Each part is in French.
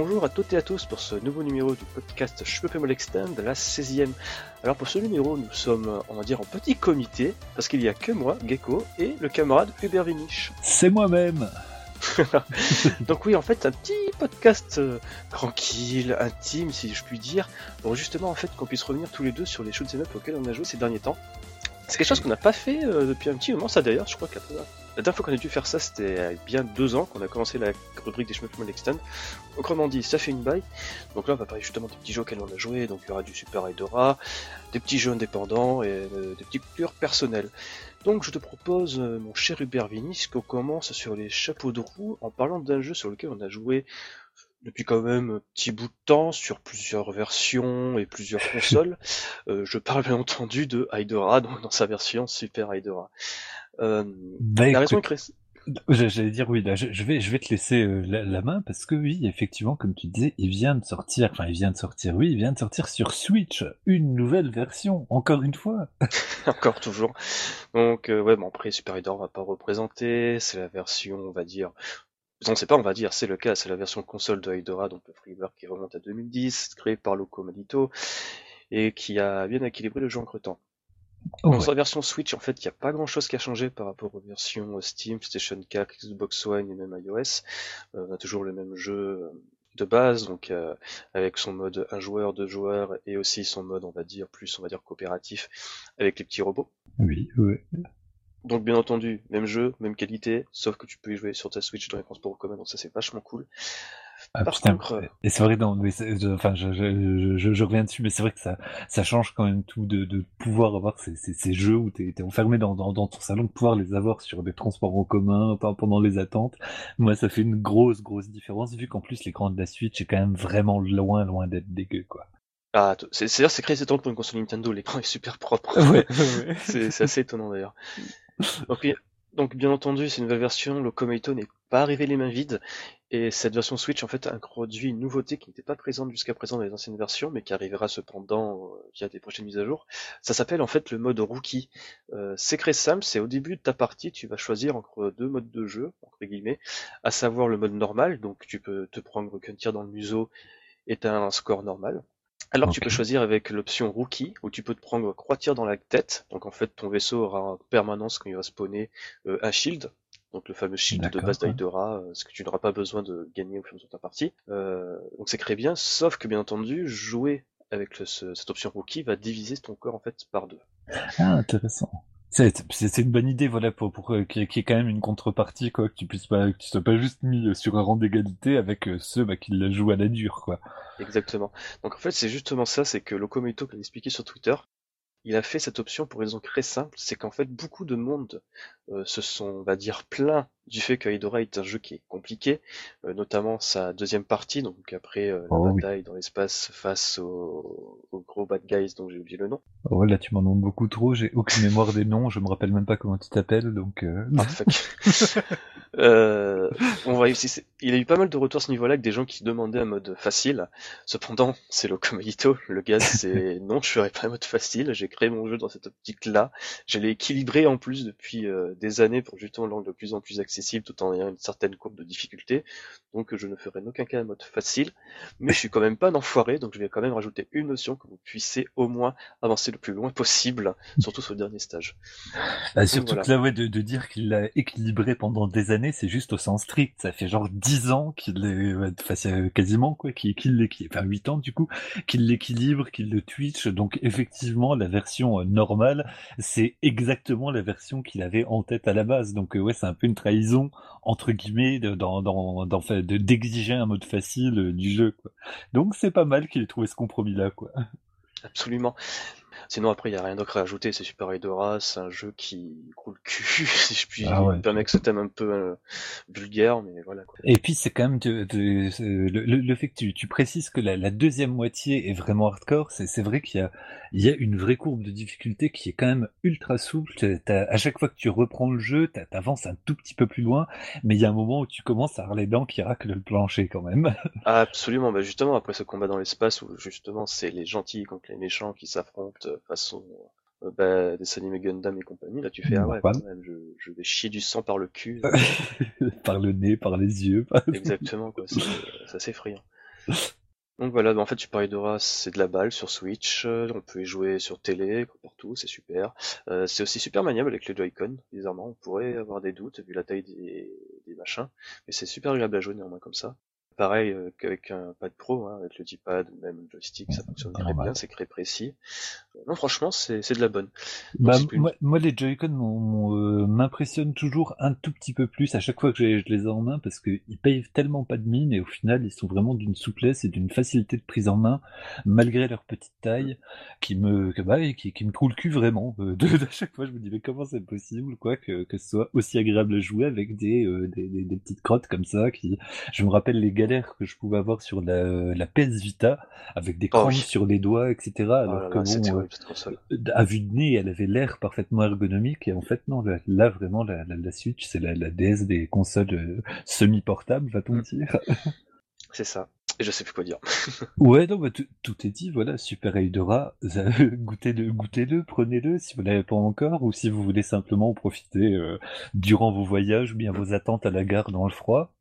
bonjour à toutes et à tous pour ce nouveau numéro du podcast Je peux Extend, la 16e. Alors pour ce numéro, nous sommes, on va dire, en petit comité, parce qu'il n'y a que moi, Gecko, et le camarade Hubert Vinich. C'est moi-même Donc oui, en fait, un petit podcast euh, tranquille, intime, si je puis dire, pour justement en fait qu'on puisse revenir tous les deux sur les shoots up auxquels on a joué ces derniers temps. C'est quelque chose qu'on n'a pas fait euh, depuis un petit moment, ça d'ailleurs, je crois que la, dernière fois qu'on a dû faire ça, c'était bien deux ans qu'on a commencé la rubrique des Schmuck Extend. Autrement dit, ça fait une baille. Donc là, on va parler justement des petits jeux auxquels on a joué, donc il y aura du Super Hydra, des petits jeux indépendants et euh, des petites couleurs personnelles. Donc je te propose, euh, mon cher Hubert Vinis, qu'on commence sur les chapeaux de roue en parlant d'un jeu sur lequel on a joué depuis quand même un petit bout de temps sur plusieurs versions et plusieurs consoles. Euh, je parle bien entendu de Hydra, donc dans sa version Super Hydra. Euh, bah, la raison J'allais dire oui, là, je, vais, je vais te laisser euh, la, main parce que oui, effectivement, comme tu disais, il vient de sortir, enfin il vient de sortir, oui, il vient de sortir sur Switch, une nouvelle version, encore une fois. encore toujours. Donc euh, ouais, bon après Super Hydra on va pas représenter, c'est la version, on va dire, on ne sait pas, on va dire, c'est le cas, c'est la version console de Hydra, donc le freeware qui remonte à 2010, créé par Loco Malito, et qui a bien équilibré le jeu en cretant. Dans sa version Switch, en fait, il n'y a pas grand chose qui a changé par rapport aux versions Steam, Station 4, Xbox One et même iOS. Euh, on a toujours le même jeu euh, de base, donc euh, avec son mode un joueur, deux joueurs, et aussi son mode, on va dire, plus, on va dire, coopératif, avec les petits robots. Oui, oui. Donc bien entendu, même jeu, même qualité, sauf que tu peux y jouer sur ta Switch dans les transports en commun, donc ça c'est vachement cool. Ah, Par contre, euh, et c'est vrai, non, mais enfin, je, je, je, je, reviens dessus, mais c'est vrai que ça, ça change quand même tout de, de pouvoir avoir ces, ces, ces jeux où t'es es enfermé dans, dans, dans, ton salon, de pouvoir les avoir sur des transports en commun pendant les attentes. Moi, ça fait une grosse, grosse différence, vu qu'en plus l'écran de la Switch est quand même vraiment loin, loin d'être dégueu, quoi. Ah, c'est c'est créé étonnant pour une console Nintendo, l'écran est super propre. Ouais, c'est assez étonnant d'ailleurs. Donc, donc bien entendu, c'est une nouvelle version, le Komeito n'est pas arrivé les mains vides, et cette version Switch en fait introduit une nouveauté qui n'était pas présente jusqu'à présent dans les anciennes versions, mais qui arrivera cependant euh, via des prochaines mises à jour. Ça s'appelle en fait le mode rookie. Euh, c'est très simple, c'est au début de ta partie, tu vas choisir entre deux modes de jeu, entre guillemets, à savoir le mode normal, donc tu peux te prendre qu'un tir dans le museau et t'as un score normal. Alors tu peux choisir avec l'option rookie où tu peux te prendre trois tirs dans la tête. Donc en fait ton vaisseau aura en permanence quand il va spawner euh, un shield. Donc le fameux shield de base d'Aidora, euh, ce que tu n'auras pas besoin de gagner au fur et à mesure de ta partie. Euh, donc c'est très bien, sauf que bien entendu, jouer avec cette option rookie va diviser ton corps en fait par deux. Ah intéressant. C'est une bonne idée, voilà, pour, pour euh, qu'il y, ait quand même une contrepartie, quoi, que tu puisses pas, que tu sois pas juste mis sur un rang d'égalité avec euh, ceux bah, qui la jouent à la dure, quoi. Exactement. Donc en fait, c'est justement ça, c'est que Locomoto, qui a expliqué sur Twitter, il a fait cette option pour une raison très simple, c'est qu'en fait beaucoup de monde euh, se sont, on va dire, pleins du fait que est un jeu qui est compliqué, euh, notamment sa deuxième partie, donc après euh, la oh bataille dans l'espace face aux, gros bad guys dont j'ai oublié le nom. Oh là tu m'en demandes beaucoup trop, j'ai aucune mémoire des noms, je me rappelle même pas comment tu t'appelles, donc... Ah, fuck. Euh, on va il a eu pas mal de retours à ce niveau-là avec des gens qui demandaient un mode facile. Cependant, c'est le. Le gars, c'est non, je ferai pas un mode facile. J'ai créé mon jeu dans cette optique-là. Je l'ai équilibré en plus depuis euh, des années pour justement le rendre de plus en plus accessible tout en ayant une certaine courbe de difficulté. Donc, je ne ferai en aucun cas un mode facile. Mais je suis quand même pas un enfoiré, donc je vais quand même rajouter une notion que vous puissiez au moins avancer le plus loin possible, surtout sur le dernier stage. Bah, surtout que là, ouais, de, de dire qu'il l'a équilibré pendant des années c'est juste au sens strict. Ça fait genre 10 ans qu'il est, enfin, quasiment, quoi, qu'il l'équilibre, enfin 8 ans du coup, qu'il l'équilibre, qu'il le twitch. Donc, effectivement, la version euh, normale, c'est exactement la version qu'il avait en tête à la base. Donc, euh, ouais, c'est un peu une trahison, entre guillemets, dans, dans, dans, d'exiger un mode facile euh, du jeu, quoi. Donc, c'est pas mal qu'il ait trouvé ce compromis-là, quoi. Absolument. Sinon, après, il n'y a rien d'autre à ajouter. C'est Super Hydra, c'est un jeu qui coule le cul, si je puis ah ouais. permettre ce thème un peu euh, vulgaire, mais voilà. Quoi. Et puis, c'est quand même de, de, le, le, fait que tu, tu précises que la, la, deuxième moitié est vraiment hardcore. C'est vrai qu'il y a, il y a une vraie courbe de difficulté qui est quand même ultra souple. à chaque fois que tu reprends le jeu, t'avances un tout petit peu plus loin, mais il y a un moment où tu commences à avoir les dents qui raclent le plancher quand même. Absolument. Bah justement, après ce combat dans l'espace où justement c'est les gentils contre les méchants qui s'affrontent façon euh, bah, des animés Gundam et compagnie, là tu fais ah ouais, quand même, je, je, vais chier du sang par le cul. par le nez, par les yeux. Exactement, quoi, c'est assez effrayant. Donc voilà, bah, en fait Super Hydora c'est de la balle sur Switch, euh, on peut y jouer sur télé, partout, c'est super. Euh, c'est aussi super maniable avec les Joy-Con, bizarrement, on pourrait avoir des doutes vu la taille des, des machins, mais c'est super agréable à jouer néanmoins comme ça pareil euh, qu'avec un pad pro, hein, avec le D-pad, même le joystick, ça fonctionne très bien, c'est très précis. Non, franchement, c'est de la bonne. Bah, moi, les Joy-Con euh, m'impressionnent toujours un tout petit peu plus à chaque fois que je les ai en main parce qu'ils payent tellement pas de mine et au final, ils sont vraiment d'une souplesse et d'une facilité de prise en main malgré leur petite taille qui me, bah, qui, qui, me coule le cul vraiment. Euh, de, chaque fois, je me dis, mais comment c'est possible, quoi, que, que ce soit aussi agréable à jouer avec des, des, des, des, petites crottes comme ça qui, je me rappelle les gars que je pouvais avoir sur la, la PS Vita, avec des oh, crampes sur les doigts, etc. Oh alors que bon, euh, à vue de nez, elle avait l'air parfaitement ergonomique, et en fait, non, là, vraiment, la, la, Switch, c'est la, la, DS des consoles euh, semi-portables, va-t-on mm. dire. c'est ça. Et je sais plus quoi dire. ouais, non, bah, tout est dit, voilà, Super Eldora, goûtez-le, goûtez-le, prenez-le si vous l'avez pas encore, ou si vous voulez simplement profiter euh, durant vos voyages, ou bien vos attentes à la gare dans le froid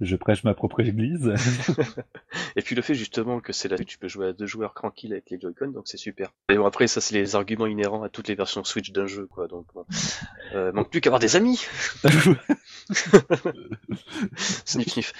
je prêche ma propre église. et puis le fait justement que c'est là que tu peux jouer à deux joueurs tranquilles avec les Joy-Con, donc c'est super. Et bon après ça c'est les arguments inhérents à toutes les versions Switch d'un jeu quoi, donc bon. Euh, manque plus qu'avoir des amis. sniff sniff.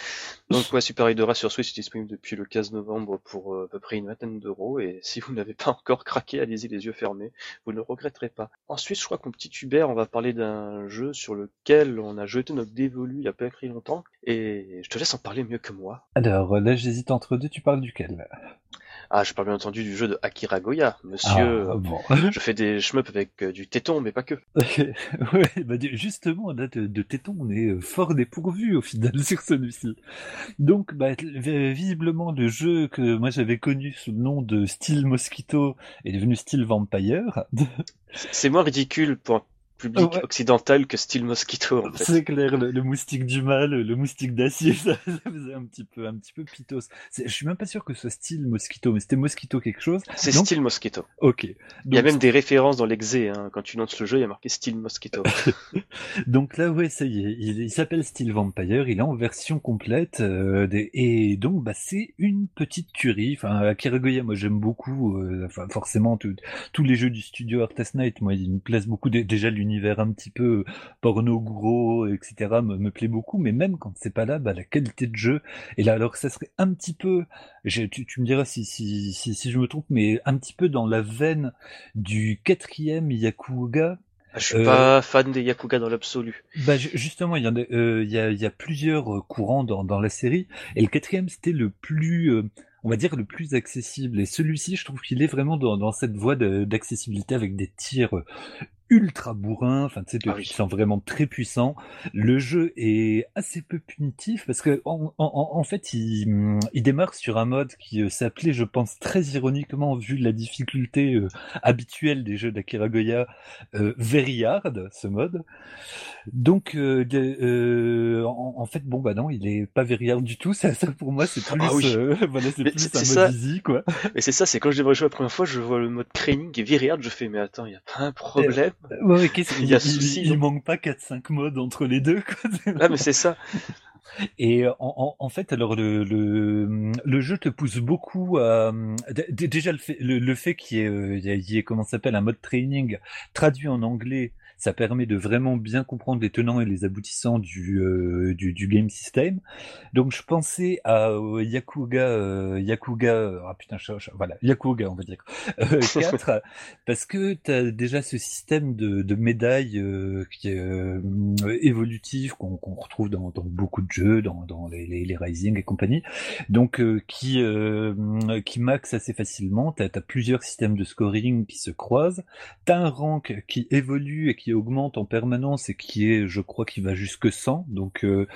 Donc ouais, Super Hydra sur Switch est disponible depuis le 15 novembre pour euh, à peu près une vingtaine d'euros. Et si vous n'avez pas encore craqué, allez-y les yeux fermés, vous ne regretterez pas. Ensuite, je crois qu'on petit Hubert, on va parler d'un jeu sur lequel on a jeté notre dévolu il y a pas très longtemps. Et je te laisse en parler mieux que moi. Alors là, j'hésite entre deux, tu parles duquel? Ah, je parle bien entendu du jeu de Akira Goya, monsieur. Ah, bon. je fais des shmups avec euh, du téton, mais pas que. ouais, bah, justement, là, de, de, téton, on est euh, fort dépourvu au final sur celui-ci. Donc, bah, visiblement, le jeu que moi j'avais connu sous le nom de Steel Mosquito est devenu Steel Vampire. C'est moins ridicule pour public occidental que style Mosquito. En fait. C'est clair, le, moustique du mal, le moustique d'acier, ça, faisait un petit peu, un petit peu pitos. Je suis même pas sûr que ce soit style Mosquito, mais c'était Mosquito quelque chose. C'est style Mosquito. Ok. il y a même des références dans l'exé, hein. quand tu lances le jeu, il y a marqué style Mosquito. donc là, ouais, ça y est, il, s'appelle Steel Vampire, il est en version complète, euh, et donc bah c'est une petite tuerie. Enfin, Akira Goya, moi j'aime beaucoup, euh, enfin forcément tous les jeux du studio Artist Night, moi ils me plaisent beaucoup. Déjà l'univers univers un petit peu porno gros, etc. me, plaît beaucoup, mais même quand c'est pas là, bah, la qualité de jeu et là alors ça serait un petit peu, tu, tu, me diras si, si, si, je me trompe, mais un petit peu dans la veine du quatrième Yakuga, ah, je suis pas fan des Yakuga dans l'absolu. Bah justement, il y, a, euh, il, y a, il y a plusieurs euh, courants dans, dans la série, et le quatrième c'était le plus, euh, on va dire le plus accessible. Et celui-ci, je trouve qu'il est vraiment dans, dans cette voie d'accessibilité avec des tirs ultra bourrin, enfin tu sais, ah sens vraiment très puissant. Le jeu est assez peu punitif parce que en, en, en fait il, il, démarre sur un mode qui euh, s'appelait, je pense très ironiquement vu la difficulté euh, habituelle des jeux d'Akira Goya, euh, very hard ce mode. Donc euh, euh en, fait bon bah non il est pas very hard du tout. Ça, ça pour moi c'est plus, ah voilà c'est plus un mode easy quoi. Mais c'est ça, c'est quand je devrais jouer la première fois, je vois le mode training et very hard, je fais mais attends il y a pas un problème. Ouais, il, y a il, il, manque pas 4-5 modes entre les deux. Quoi. Ah, mais c'est ça. Et en, en, fait, alors le, le, le, jeu te pousse beaucoup à déjà le fait, le, fait qu'il y ait, euh, y ait comment s'appelle un mode training traduit en anglais ça permet de vraiment bien comprendre les tenants et les aboutissants du, euh, du, du, game system. Donc je pensais à euh, Yakuga, euh, Yakuga, ah putain, voilà, Yakuga on va dire, 4, parce que tu as déjà ce système de, de médailles qui est évolutif, qu'on retrouve dans, dans, beaucoup de jeux, dans, dans les, les, les Rising et compagnie, donc qui, qui max assez facilement, tu as, as, plusieurs systèmes de scoring qui se croisent, tu as un rank qui évolue et qui augmente en permanence et qui est, je crois, qui va jusque 100. Donc, euh,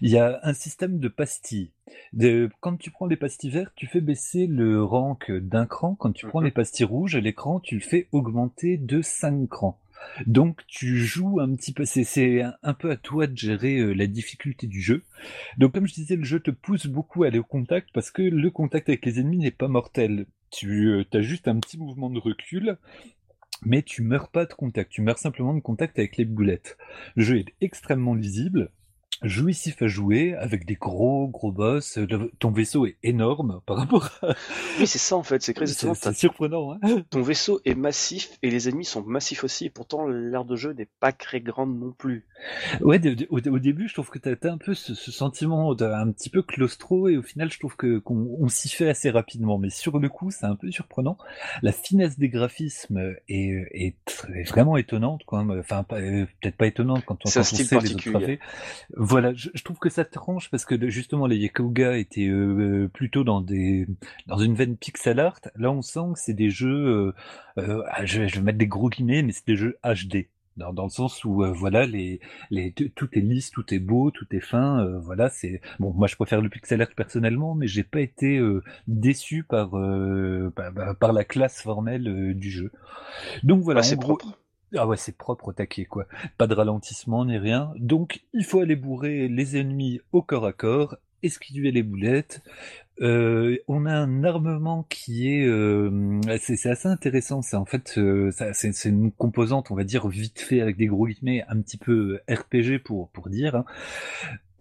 il y a un système de pastilles. De, quand tu prends les pastilles vertes, tu fais baisser le rank d'un cran. Quand tu prends mhm. les pastilles rouges, l'écran, tu le fais augmenter de 5 crans. Donc tu joues un petit peu, c'est un peu à toi de gérer euh, la difficulté du jeu. Donc comme je disais, le jeu te pousse beaucoup à aller au contact parce que le contact avec les ennemis n'est pas mortel. Tu euh, as juste un petit mouvement de recul mais tu meurs pas de contact, tu meurs simplement de contact avec les boulettes. Le jeu est extrêmement lisible. Jouissif à jouer avec des gros gros boss. ton vaisseau est énorme par rapport à... Oui, c'est ça en fait, c'est C'est surprenant. Hein ton vaisseau est massif et les ennemis sont massifs aussi. Et pourtant, l'aire de jeu n'est pas très grande non plus. Ouais, au, début, je trouve que t'as un peu ce, sentiment un petit peu claustro et au final, je trouve que qu'on s'y fait assez rapidement. Mais sur le coup, c'est un peu surprenant. La finesse des graphismes est, est, vraiment étonnante, quoi. Enfin, peut-être pas étonnante quand on, quand on sait les autres voilà, je, trouve que ça tranche parce que justement les Yakuga étaient euh, plutôt dans des dans une veine pixel art. Là, on sent que c'est des jeux. Euh, euh, ah, je, vais mettre des gros guillemets, mais c'est des jeux HD. Dans, dans, le sens où voilà les les tout est lisse tout est beau tout est fin voilà c'est bon moi je préfère le pixel art personnellement mais j'ai pas été déçu par, par, par la classe formelle du jeu donc voilà c'est propre ah ouais, c'est propre au taquet, quoi. Pas de ralentissement ni rien. Donc, il faut aller bourrer les ennemis au corps à corps, esquiver les boulettes. Euh, on a un armement qui est, euh, c'est assez intéressant. C'est en fait, euh, c'est une composante, on va dire vite fait avec des gros guillemets, un petit peu RPG pour pour dire. Hein.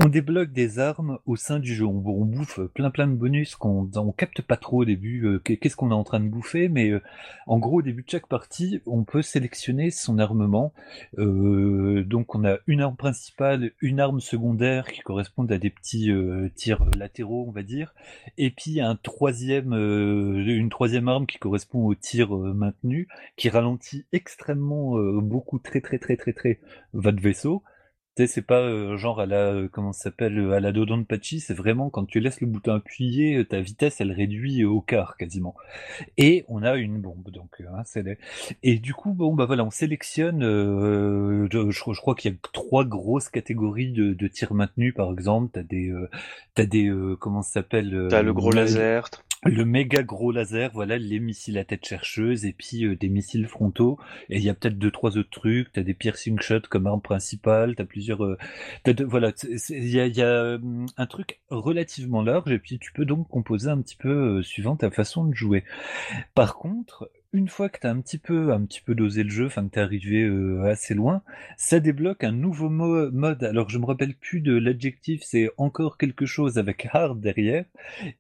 On débloque des armes au sein du jeu. On, bouffe plein plein de bonus qu'on on capte pas trop au début. Euh, qu'est-ce qu'on est en train de bouffer Mais euh, en gros, au début de chaque partie, on peut sélectionner son armement. Euh, donc, on a une arme principale, une arme secondaire qui correspondent à des petits tirs latéraux, on va dire, et puis un troisième, une troisième arme qui correspond au tir maintenu, qui ralentit extrêmement beaucoup, très très très très très votre vaisseau c'est pas euh, genre à la euh, comment ça s'appelle euh, à la Dodonpachi, c'est vraiment quand tu laisses le bouton appuyé, ta vitesse elle réduit au quart quasiment. Et on a une bombe donc hein, c'est et du coup bon bah voilà on sélectionne je, crois qu'il y a trois grosses catégories de, de tirs maintenus par exemple t'as des t'as des comment ça s'appelle t'as le gros laser le méga gros laser, voilà, les missiles à tête chercheuse et puis euh, des missiles frontaux. Et il y a peut-être deux trois autres trucs. T'as des piercing shots comme arme principale. T'as plusieurs. Euh, voilà, il y a, hum, un truc relativement large et puis tu peux donc composer un petit peu euh, suivant ta façon de jouer. Par contre, une fois que tu as un petit peu, un petit peu dosé le jeu, enfin que tu es arrivé euh, assez loin, ça débloque un nouveau mode. Alors je me rappelle plus de l'adjectif, c'est encore quelque chose avec hard derrière.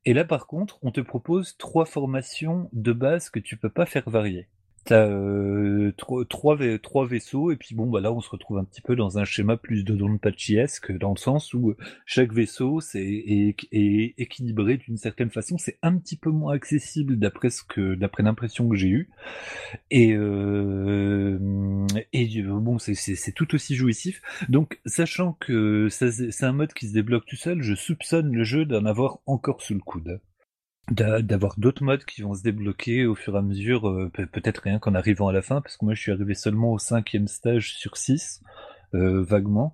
Et là par contre, on te propose trois formations de base que tu peux pas faire varier. T'as euh, trois, trois, vaisseaux, et puis bon, bah là, on se retrouve un petit peu dans un schéma plus de Donpachiesque, dans le sens où chaque vaisseau c'est, est, équilibré d'une certaine façon. C'est un petit peu moins accessible d'après ce que, d'après l'impression que j'ai eue. Et, euh, et bon, c'est, c'est, tout aussi jouissif. Donc, sachant que c'est un mode qui se débloque tout seul, je soupçonne le jeu d'en avoir encore sous le coude d'avoir d'autres modes qui vont se débloquer au fur et à mesure, euh, peut-être rien qu'en arrivant à la fin, parce que moi je suis arrivé seulement au cinquième stage sur six. Euh, vaguement.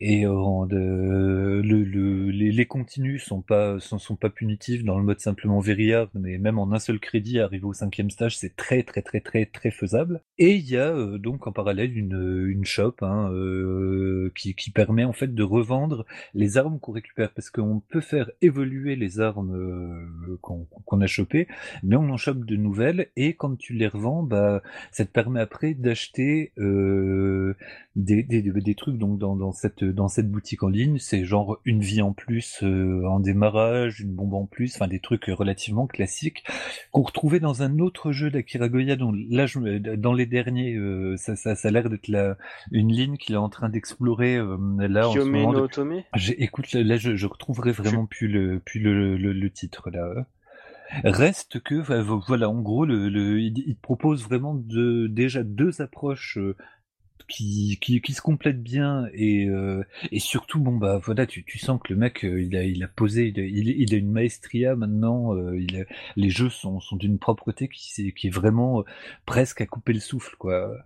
Et euh, les, les, continus sont pas sont, pas punitifs dans le mode simplement very hard, mais même en un seul crédit, arriver au cinquième stage, c'est très très très très très faisable. Et il y a euh, donc en parallèle une, une shop hein, qui, qui, permet en fait de revendre les armes qu'on récupère, parce qu'on peut faire évoluer les armes qu'on a chopées, mais on en chope de nouvelles et quand tu les revends, bah ça te permet après d'acheter des des, trucs donc dans, dans, cette dans cette boutique en ligne, c'est genre une vie en plus euh, en démarrage, une bombe en plus, enfin des trucs relativement classiques qu'on retrouvait dans un autre jeu d'Akira Goya dont là je, dans les derniers euh, ça, ça, ça a l'air d'être la une ligne qu'il est en train d'explorer euh, là en ce moment. No Écoute là je, je retrouverai vraiment plus le plus le, le, titre là. Reste que voilà, en gros, le, le il, il, propose vraiment de, déjà deux approches qui, qui, qui se complète bien et, euh, et surtout bon bah voilà tu, tu sens que le mec euh, il a il a posé il a, il, a une maestria maintenant euh, il les jeux sont, sont d'une propreté qui, qui est vraiment presque à couper le souffle quoi.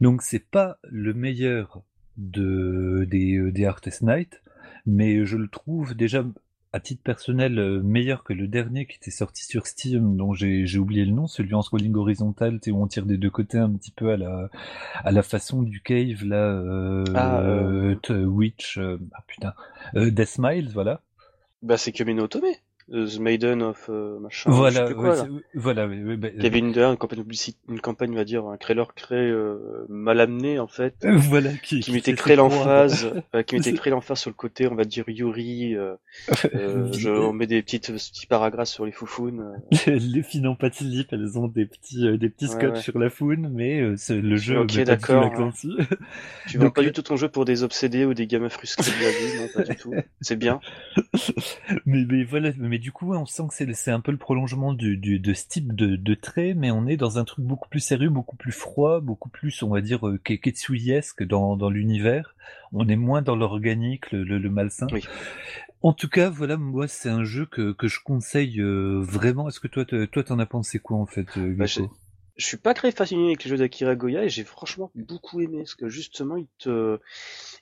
Donc c'est pas le meilleur de des, des Artist Night mais je le trouve déjà à titre personnel euh, meilleur que le dernier qui était sorti sur Steam, dont j'ai oublié le nom, celui en scrolling horizontal, où on tire des deux côtés un petit peu à la, à la façon du Cave, là, euh, ah, euh... Witch, euh, ah putain, Death Smiles, voilà. Bah c'est Kamino Otome The Maiden of euh, machin. Voilà, voilà. Bah, Il y avait une, une campagne une campagne, on va dire, un trailer créé euh, mal amené en fait. voilà, qui, qui, mettait créé l'emphase, qui mettait créé l'emphase sur le côté, on va dire Yuri. je, on met des petites petits paragraphes sur les foufounes. les filles n'ont pas de slip, elles ont des petits des petits scotch sur la foune, mais le jeu. Ok, d'accord. Tu vends pas du tout ton jeu pour des obsédés ou des gamins frustrés de la vie, non, pas du tout. C'est bien. mais, mais voilà, mais du coup, on sent que c'est un peu le prolongement du, du, de ce type de, de trait, mais on est dans un truc beaucoup plus sérieux, beaucoup plus froid, beaucoup plus, on va dire, euh, Ketsuyesque dans, dans l'univers. On est moins dans l'organique, le, le, malsain. Oui. En tout cas, voilà, moi, c'est un jeu que, que je conseille euh, vraiment. Est-ce que toi, toi, t'en as pensé quoi, en fait, euh, bah, je suis pas très fasciné avec les jeux d'Akira Goya et j'ai franchement beaucoup aimé parce que justement il te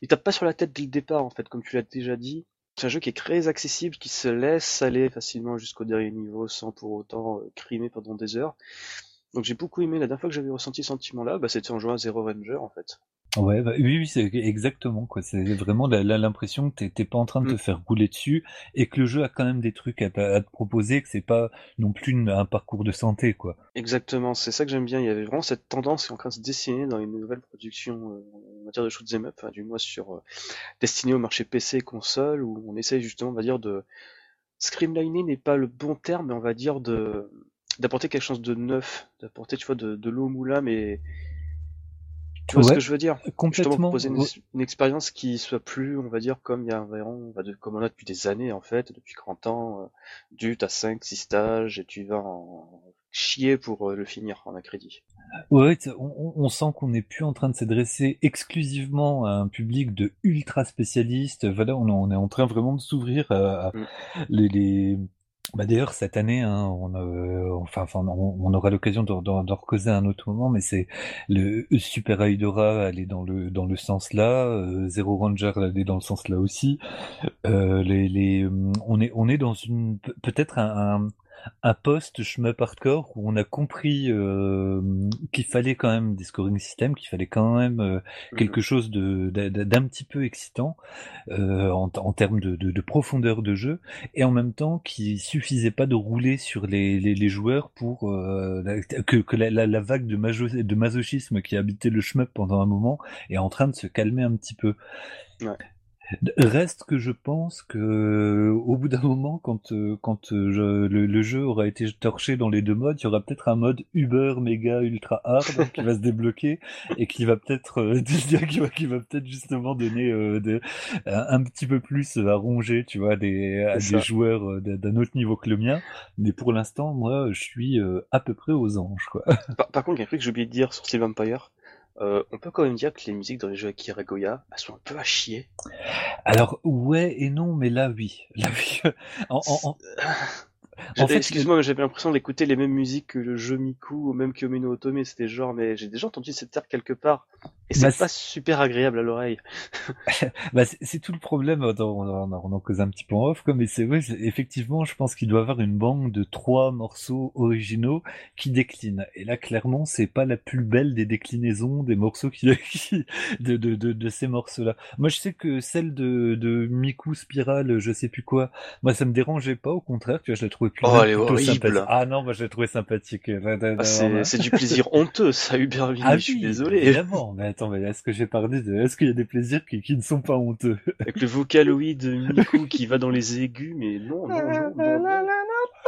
il tape pas sur la tête dès le départ en fait comme tu l'as déjà dit c'est un jeu qui est très accessible, qui se laisse aller facilement jusqu'au dernier niveau sans pour autant euh, crimer pendant des heures. Donc j'ai beaucoup aimé. La dernière fois que j'avais ressenti ce sentiment-là, bah, c'était en jouant à Zero Ranger en fait. Ouais, bah, oui, oui, c'est exactement quoi. C'est vraiment l'impression que t'es pas en train de te mm. faire rouler dessus et que le jeu a quand même des trucs à, te proposer, que c'est pas non plus un parcours de santé quoi. Exactement, c'est ça que j'aime bien. Il y avait vraiment cette tendance qui est en train de se dessiner dans les nouvelles productions euh, en matière de shoot'em up, enfin, du moins sur euh, destiné au marché PC et console, où on essaye justement, on va dire de screamliner n'est pas le bon terme, mais on va dire de d'apporter quelque chose de neuf, d'apporter tu vois de, de l'eau au moulin, mais tu vois ce que je veux dire? Complètement. proposer une, expérience qui soit plus, on va dire, comme il y a environ, comme on a depuis des années en fait, depuis 30 ans, euh, du t'as 5, 6 stages et tu vas en chier pour euh, le finir en un crédit. Ouais, on, on sent qu'on n'est plus en train de s'adresser exclusivement à un public de ultra spécialistes. Voilà, on, on est en train vraiment de s'ouvrir à, mm. les, les bah d'ailleurs cette année, hein, on, euh, enfin, enfin, on, aura l'occasion d'en recauser à un autre moment, mais c'est le Super Aidora aller dans le dans le sens là, euh, Zero Ranger aller dans le sens là aussi. Euh, les, les, on est on est dans une peut-être un, un post shmup hardcore où on a compris euh, qu'il fallait quand même des scoring systems, qu'il fallait quand même euh, mmh. quelque chose de, d'un petit peu excitant euh, en, en, termes de, de, de, profondeur de jeu, et en même temps qu'il suffisait pas de rouler sur les, les, les joueurs pour que, que la, la, vague de, de masochisme qui habitait le shmup pendant un moment est en train de se calmer un petit peu. Ouais. Reste que je pense que au bout d'un moment, quand euh, quand euh, le, jeu aura été torché dans les deux modes, il y aura peut-être un mode Uber méga ultra hard qui va se débloquer et qui va peut-être euh, qui va, peut-être justement donner un, petit peu plus à ronger, tu vois, des, à des joueurs d'un autre niveau que le mien. Mais pour l'instant, moi, je suis à peu près aux anges, quoi. Par, contre, il y a un truc que j'ai oublié de dire sur Steel Vampire euh, on peut quand même dire que les musiques dans les jeux Akira Goya, elles sont un peu à chier. Alors ouais et non, mais là oui, là oui. en, Excuse-moi, mais j'avais l'impression d'écouter les mêmes musiques que le jeu Miku ou même que Omino Otome. C'était genre, mais j'ai déjà entendu cette terre quelque part. Et c'est bah, pas super agréable à l'oreille. bah, c'est tout le problème. On, on, en cause un petit peu en off, comme mais c'est vrai. Effectivement, je pense qu'il doit avoir une banque de trois morceaux originaux qui déclinent. Et là, clairement, c'est pas la plus belle des déclinaisons des morceaux qui, de, de, de, de, ces morceaux-là. Moi, je sais que celle de, de Miku Spiral, je sais plus quoi. Moi, ça me dérangeait pas. Au contraire, tu vois, je la trouvais oh, elle est horrible. Ah non, moi, je l'ai trouvé sympathique. Ah, c'est du plaisir honteux, ça, Hubert. Ah, je suis désolé. Évidemment, mais attends, mais est-ce que j'ai parlé de, est-ce qu'il y a des plaisirs qui, qui ne sont pas honteux? Avec le vocaloïde Miku qui va dans les aigus, mais non, non, non, non. non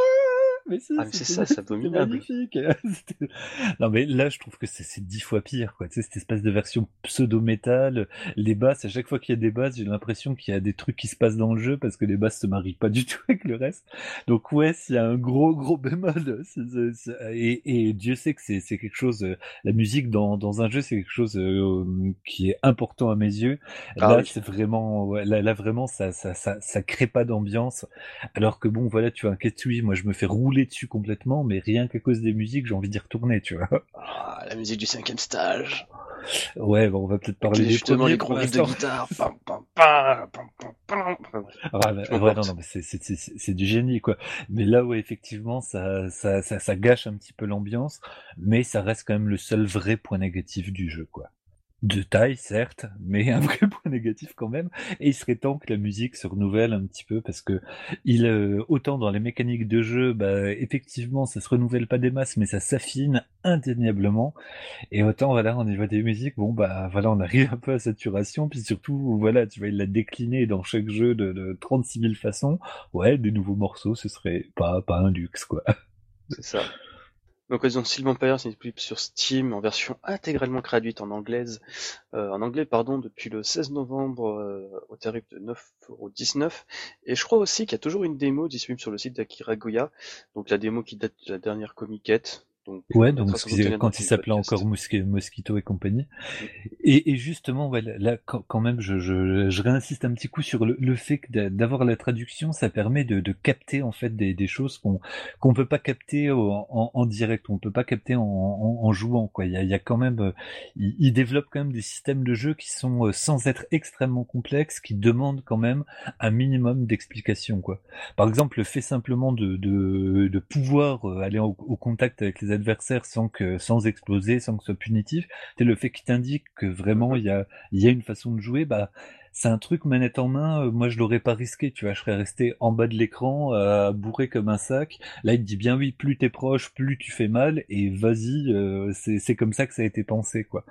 mais ah, c'est ça, c'est magnifique. non, mais là, je trouve que c'est dix fois pire, quoi. Tu sais, cette espèce de version pseudo-métal, les basses, à chaque fois qu'il y a des basses, j'ai l'impression qu'il y a des trucs qui se passent dans le jeu parce que les basses se marient pas du tout avec le reste. Donc, ouais, s'il y a un gros, gros bémol, et, et, Dieu sait que c'est quelque chose, euh, la musique dans, dans un jeu, c'est quelque chose euh, qui est important à mes yeux. Ah là, c'est vraiment, ouais, là, là, vraiment, ça, ça, ça, ça crée pas d'ambiance. Alors que bon, voilà, tu vois, un Ketsui, moi, je me fais rouler dessus complètement, mais rien qu'à cause des musiques, j'ai envie d'y retourner, tu vois. Ah, la musique du cinquième stage. Ouais, bon, on va peut-être parler des justement les gros riffs de guitare. ouais, non, non, mais c'est du génie, quoi. Mais là où effectivement, ça, ça, ça, gâche un petit peu l'ambiance, mais ça reste quand même le seul vrai point négatif du jeu, quoi. De taille, certes, mais un vrai point négatif quand même. Et il serait temps que la musique se renouvelle un petit peu parce que il, euh, autant dans les mécaniques de jeu, bah, effectivement, ça se renouvelle pas des masses, mais ça s'affine indéniablement. Et autant, voilà, au niveau des musiques, bon, bah, voilà, on arrive un peu à saturation. Puis surtout, voilà, tu vas la décliner dans chaque jeu de, de 36 000 façons. Ouais, des nouveaux morceaux, ce serait pas, pas un luxe, quoi. C'est ça. Donc Resident Empire c'est disponible sur Steam en version intégralement gratuite en anglaise, euh, en anglais pardon, depuis le 16 novembre euh, au tarif de 9,19€. Et je crois aussi qu'il y a toujours une démo disponible sur le site d'Akira Goya, donc la démo qui date de la dernière comiquette, donc, ouais, donc quand il s'appelait encore Mosquito et compagnie. Mm. Et, et, justement, ouais, là, quand même, je, je, je, réinsiste un petit coup sur le, le fait d'avoir la traduction, ça permet de, de capter en fait des, des choses qu'on qu'on peut pas capter en, en, direct, on peut pas capter en, en, jouant. Quoi, il y a, il y a quand même, euh, il, il, développe quand même des systèmes de jeu qui sont euh, sans être extrêmement complexes, qui demandent quand même un minimum d'explication. Quoi. Par exemple, le fait simplement de, de, de pouvoir euh, aller au, au contact avec les adversaires sans que sans exploser, sans que ce soit punitif. C'est le fait qu'il t'indique que vraiment il y a une façon de jouer. Bah c'est un truc manette en main. Euh, moi je l'aurais pas risqué. Tu vois, je serais resté en bas de l'écran euh, bourré comme un sac. Là il dit bien oui, plus t'es proche, plus tu fais mal et vas-y. Euh, c'est c'est comme ça que ça a été pensé quoi.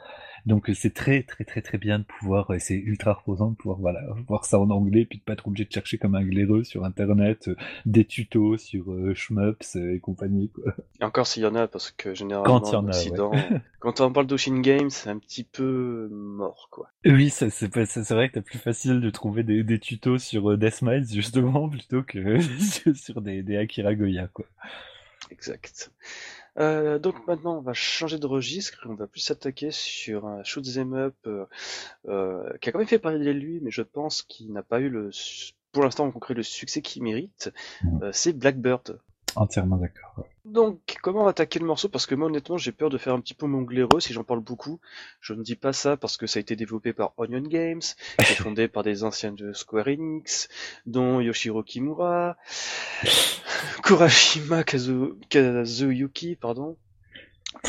Donc euh, c'est très très très très bien de pouvoir, et c'est ultra reposant de pouvoir voilà voir ça en anglais, puis de pas être obligé de chercher comme un glaireux sur internet euh, des tutos sur euh, Shmups et compagnie. Quoi. Et encore s'il y en a, parce que généralement quand, en a, quand on parle d'Ocean Games, c'est un petit peu mort quoi. Oui, c'est c'est vrai que t'as plus facile de trouver des, des tutos sur Deathmise justement plutôt que sur des, des Akira Goya quoi. Exact. Euh, donc maintenant, on va changer de registre, on va plus s'attaquer sur un shoot up euh, euh, qui a quand même fait parler de lui, mais je pense qu'il n'a pas eu le, pour l'instant, rencontré le succès qu'il mérite. Mm. c'est Blackbird. Entièrement d'accord. Donc, comment attaquer le morceau? Parce que moi, honnêtement, j'ai peur de faire un petit peu mon glaireux si j'en parle beaucoup. Je ne dis pas ça parce que ça a été développé par Onion Games, qui est fondé par des anciens de Square Enix, dont Yoshiro Kimura, Kurashima Kazu... Kazuyuki, pardon,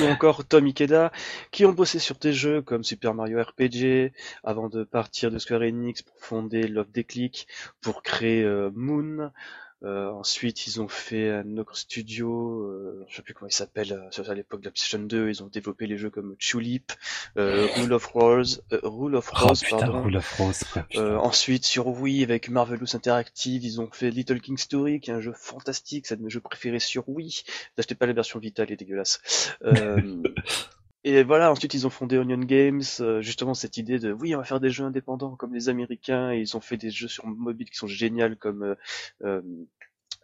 ou encore Tom Ikeda, qui ont bossé sur des jeux comme Super Mario RPG, avant de partir de Square Enix pour fonder Love Declick, pour créer euh, Moon, ensuite, ils ont fait un autre studio, euh, je sais plus comment il s'appelle, euh, à l'époque de la PlayStation 2, ils ont développé les jeux comme Tulip, euh, Rule of Rose, euh, Rule of oh, Rose, pardon. Rule of Rose, ensuite, sur Wii, avec Marvelous Interactive, ils ont fait Little King Story, qui est un jeu fantastique, c'est un de mes jeux préférés sur Wii. N'achetez pas la version Vita, elle est dégueulasse. Et voilà, ensuite ils ont fondé Onion Games, justement cette idée de oui on va faire des jeux indépendants comme les Américains, et ils ont fait des jeux sur mobile qui sont géniaux comme euh,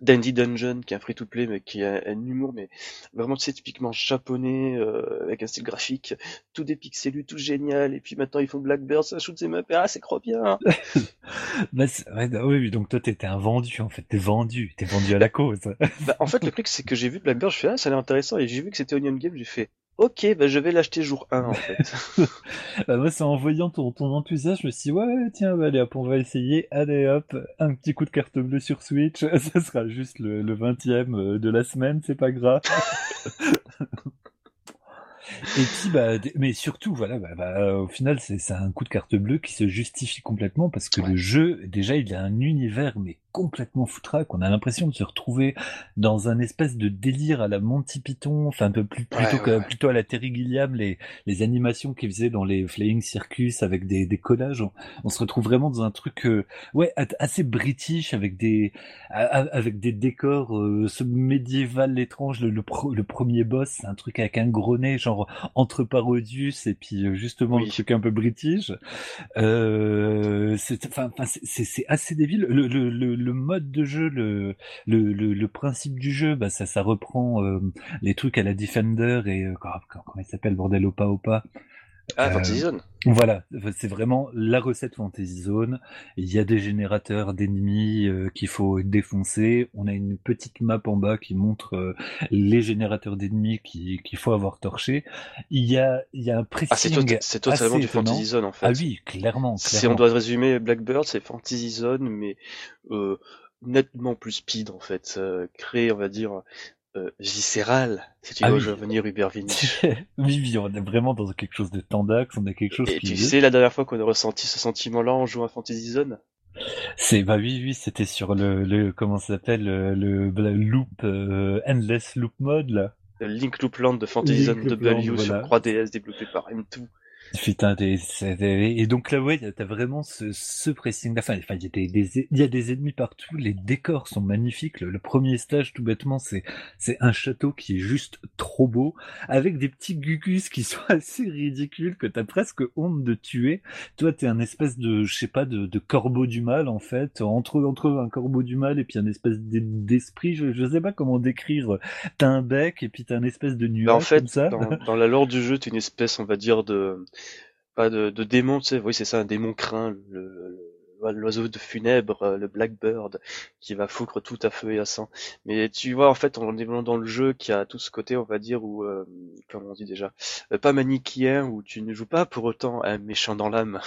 Dandy Dungeon, qui est un free-to-play, mais qui a un humour, mais vraiment, tu sais, typiquement japonais, euh, avec un style graphique, tout dépixelu, tout génial, et puis maintenant ils font Blackbird, ça shoot ses maps, ah, c'est trop bien! bah, ouais, oui, donc toi, t'étais un vendu, en fait, t'es vendu, t'es vendu à la cause. bah, en fait, le truc, c'est que j'ai vu Blackbird, je fais, ah, ça a l'air intéressant, et j'ai vu que c'était Onion Game, j'ai fait, Ok, bah je vais l'acheter jour 1 en fait. bah moi c'est en voyant ton, ton enthousiasme, je me suis dit ouais tiens bah, allez hop on va essayer, allez hop, un petit coup de carte bleue sur Switch, ça sera juste le, le 20ème euh, de la semaine, c'est pas grave. Et puis, bah, mais surtout, voilà, bah, bah, au final, c'est un coup de carte bleue qui se justifie complètement parce que le jeu, déjà, il a un univers, mais complètement foutraque. On a l'impression de se retrouver dans un espèce de délire à la Monty Python, enfin un peu plus plutôt que, plutôt à la Terry Gilliam, les, les animations qu'ils faisaient dans les Flying Circus avec des, des collages. On, se retrouve vraiment dans un truc, euh, ouais, assez british avec des avec des décors euh, ce médiéval étrange. Le, le, le premier boss, c'est un truc avec un gros nez, genre entre Parodius et puis euh, justement le truc un peu british. Euh, c'est enfin, c'est assez débile. Le, le, le le mode de jeu, le, le, le, principe du jeu, bah ça, ça reprend euh, les trucs à la Defender et euh, comment, il s'appelle bordel Opa Opa. Ah, Fantasy Zone. Voilà, c'est vraiment la recette Fantasy Zone. Il y a des générateurs d'ennemis qu'il faut défoncer. On a une petite map en bas qui montre les générateurs d'ennemis qu'il faut avoir torché. Il y a, il y a un pressing. Ah, c'est totalement du Fantasy Zone en fait. Ah oui, clairement. clairement. Si on doit résumer Blackbird, c'est Fantasy Zone, mais euh, nettement plus speed en fait. Euh, créé, on va dire, euh, viscéral, si tu ah veux revenir Hubert Vinich. oui, oui, on est vraiment dans quelque chose de tendax, on a quelque chose Et tu sais la dernière fois qu'on a ressenti ce sentiment-là en jouant à Fantasy Zone? C'est bah oui oui c'était sur le, le comment ça s'appelle le, le, loop euh, endless loop mode là. Le Link Loop Land de Fantasy Zone W sur 3DS développé par M2. Putain, et donc là, ouais, t'as vraiment ce, ce pressing. Enfin, il y a des, y a des ennemis partout. Les décors sont magnifiques. Le, premier stage, tout bêtement, c'est, c'est un château qui est juste trop beau, avec des petits gugus qui sont assez ridicules que t'as presque honte de tuer. Toi, t'es un espèce de, je sais pas, de, de corbeau du mal en fait, entre entre un corbeau du mal et puis un espèce d'esprit. Je, je sais pas comment décrire. T'as un bec et puis t'as un espèce de nuage bah, en fait, comme ça. Dans, dans la lore du jeu, t'es une espèce, on va dire de pas de, démon, tu sais, oui c'est ça, un démon craint, l'oiseau de funèbre, euh, le Blackbird, qui va foutre tout à feu et à sang. Mais tu vois, en fait, en développant dans le jeu, qui a tout ce côté, on va dire, où, euh, comment on dit déjà, euh, pas manichéen, où tu ne joues pas pour autant un méchant dans l'âme.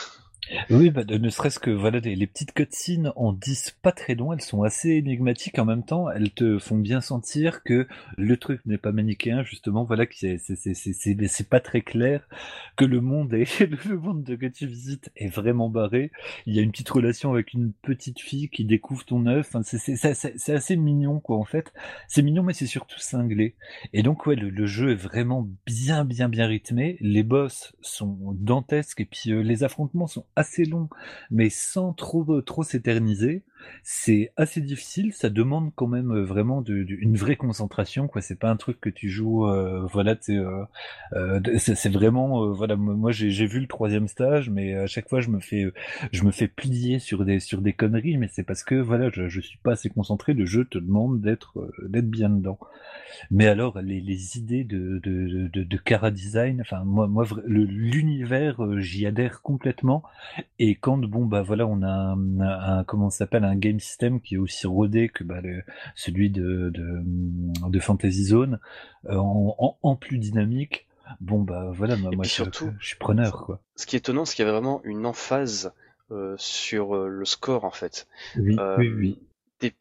Oui, bah, ne serait-ce que voilà, les, petites cutscenes en disent pas très long, elles sont assez énigmatiques en même temps, elles te font bien sentir que le truc n'est pas manichéen, justement, voilà, que c'est pas très clair, que le monde est, le monde que tu visites est vraiment barré. Il y a une petite relation avec une petite fille qui découvre ton œuf, enfin, c'est assez mignon, quoi, en fait. C'est mignon, mais c'est surtout cinglé. Et donc, ouais, le, jeu est vraiment bien, bien, bien rythmé. Les boss sont dantesques et puis euh, les affrontements sont assez long, mais sans trop trop s'éterniser. C'est assez difficile, ça demande quand même euh, vraiment une vraie concentration. C'est pas un truc que tu joues, euh, voilà, euh, c'est vraiment, voilà. Moi, j'ai vu le troisième stage, mais à chaque fois, je me fais, je me fais plier sur des sur des conneries, mais c'est parce que voilà, je, suis pas assez concentré. Le jeu te demande d'être d'être bien dedans. Mais alors, les, idées de, de, de, Cara Design, enfin, moi, moi l'univers, j'y adhère complètement. Et quand, bon, bah voilà, on a un, comment s'appelle, un game system qui est aussi rodé que bah, le, celui de, de, de Fantasy Zone, euh, en, en, plus dynamique. Bon, bah voilà, moi, moi surtout, je, suis preneur, quoi. Ce qui est étonnant, c'est qu'il y avait vraiment une emphase euh, sur le score, en fait. Oui, oui, oui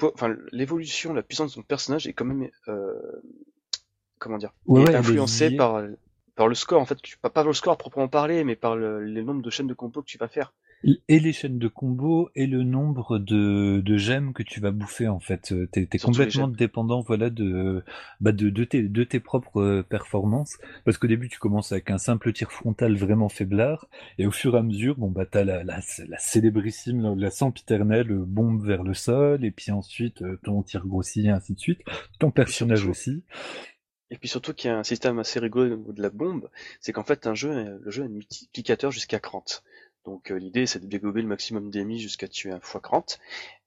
enfin, l'évolution, la puissance de son personnage est quand même, euh, comment dire, influencée par, par le score. En fait, pas par le score à proprement parler, mais par le, les nombres de chaînes de compos que tu vas faire et les chaînes de combos et le nombre de, de gemmes que tu vas bouffer en fait. Euh, t'es es complètement dépendant voilà de, bah de, de, tes, de tes propres euh, performances parce qu'au début tu commences avec un simple tir frontal vraiment faiblard et au fur et à mesure bon bah t'as la, la, la célébrissime la sempiternelle bombe vers le sol et puis ensuite euh, ton tir grossit et ainsi de suite ton personnage aussi. Et puis surtout qu'il y a un système assez rigolo au niveau de la bombe, c'est qu'en fait un jeu, le jeu a un multiplicateur jusqu'à 30. Donc euh, l'idée c'est de dégober le maximum d'ennemis jusqu'à tuer un x 30.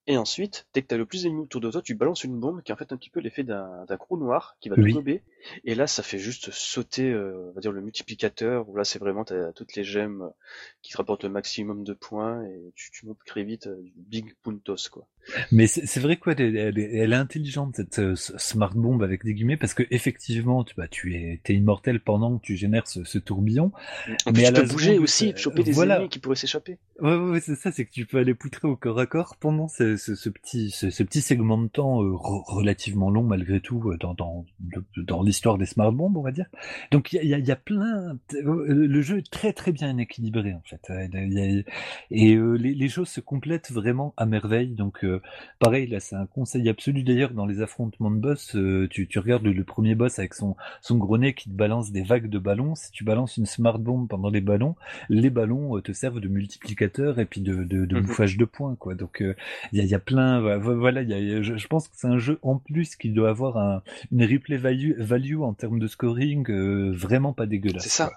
Et ensuite, dès que tu as le plus d'ennemis autour de toi, tu balances une bombe qui est en fait un petit peu l'effet d'un gros noir qui va te gober. Et là, ça fait juste sauter, euh, on va dire, le multiplicateur, où là, c'est vraiment, tu as toutes les gemmes qui te rapportent le maximum de points, et tu, tu montes très vite euh, du big puntos, quoi. Mais c'est vrai quoi, elle, elle, elle, est intelligente cette euh, smart bomb avec des guillemets parce que effectivement tu bah tu es immortel pendant que tu génères ce, ce tourbillon. mais tu peux bouger aussi, choper des ennemis qui pourraient s'échapper. Ouais, ouais, c'est ça, c'est que tu peux aller poutrer au corps à corps pendant ce, ce, ce petit ce, petit segment de temps euh, relativement long malgré tout euh, dans dans dans l'histoire des smart bombs on va dire. Donc il y a, y a plein le jeu est très très bien équilibré en fait et les, les choses se complètent vraiment à merveille donc pareil, là, c'est un conseil absolu d'ailleurs dans les affrontements de boss. Euh, tu, tu, regardes le, premier boss avec son, son gros nez qui te balance des vagues de ballons. Si tu balances une smart bomb pendant les ballons, les ballons euh, te servent de multiplicateur et puis de, de, de mhm. bouffage de points, quoi. Donc, il euh, y, a, y, a, plein, voilà, y a, je, pense que c'est un jeu en plus qui doit avoir un, une replay value, value en termes de scoring vraiment pas dégueulasse. C'est ça.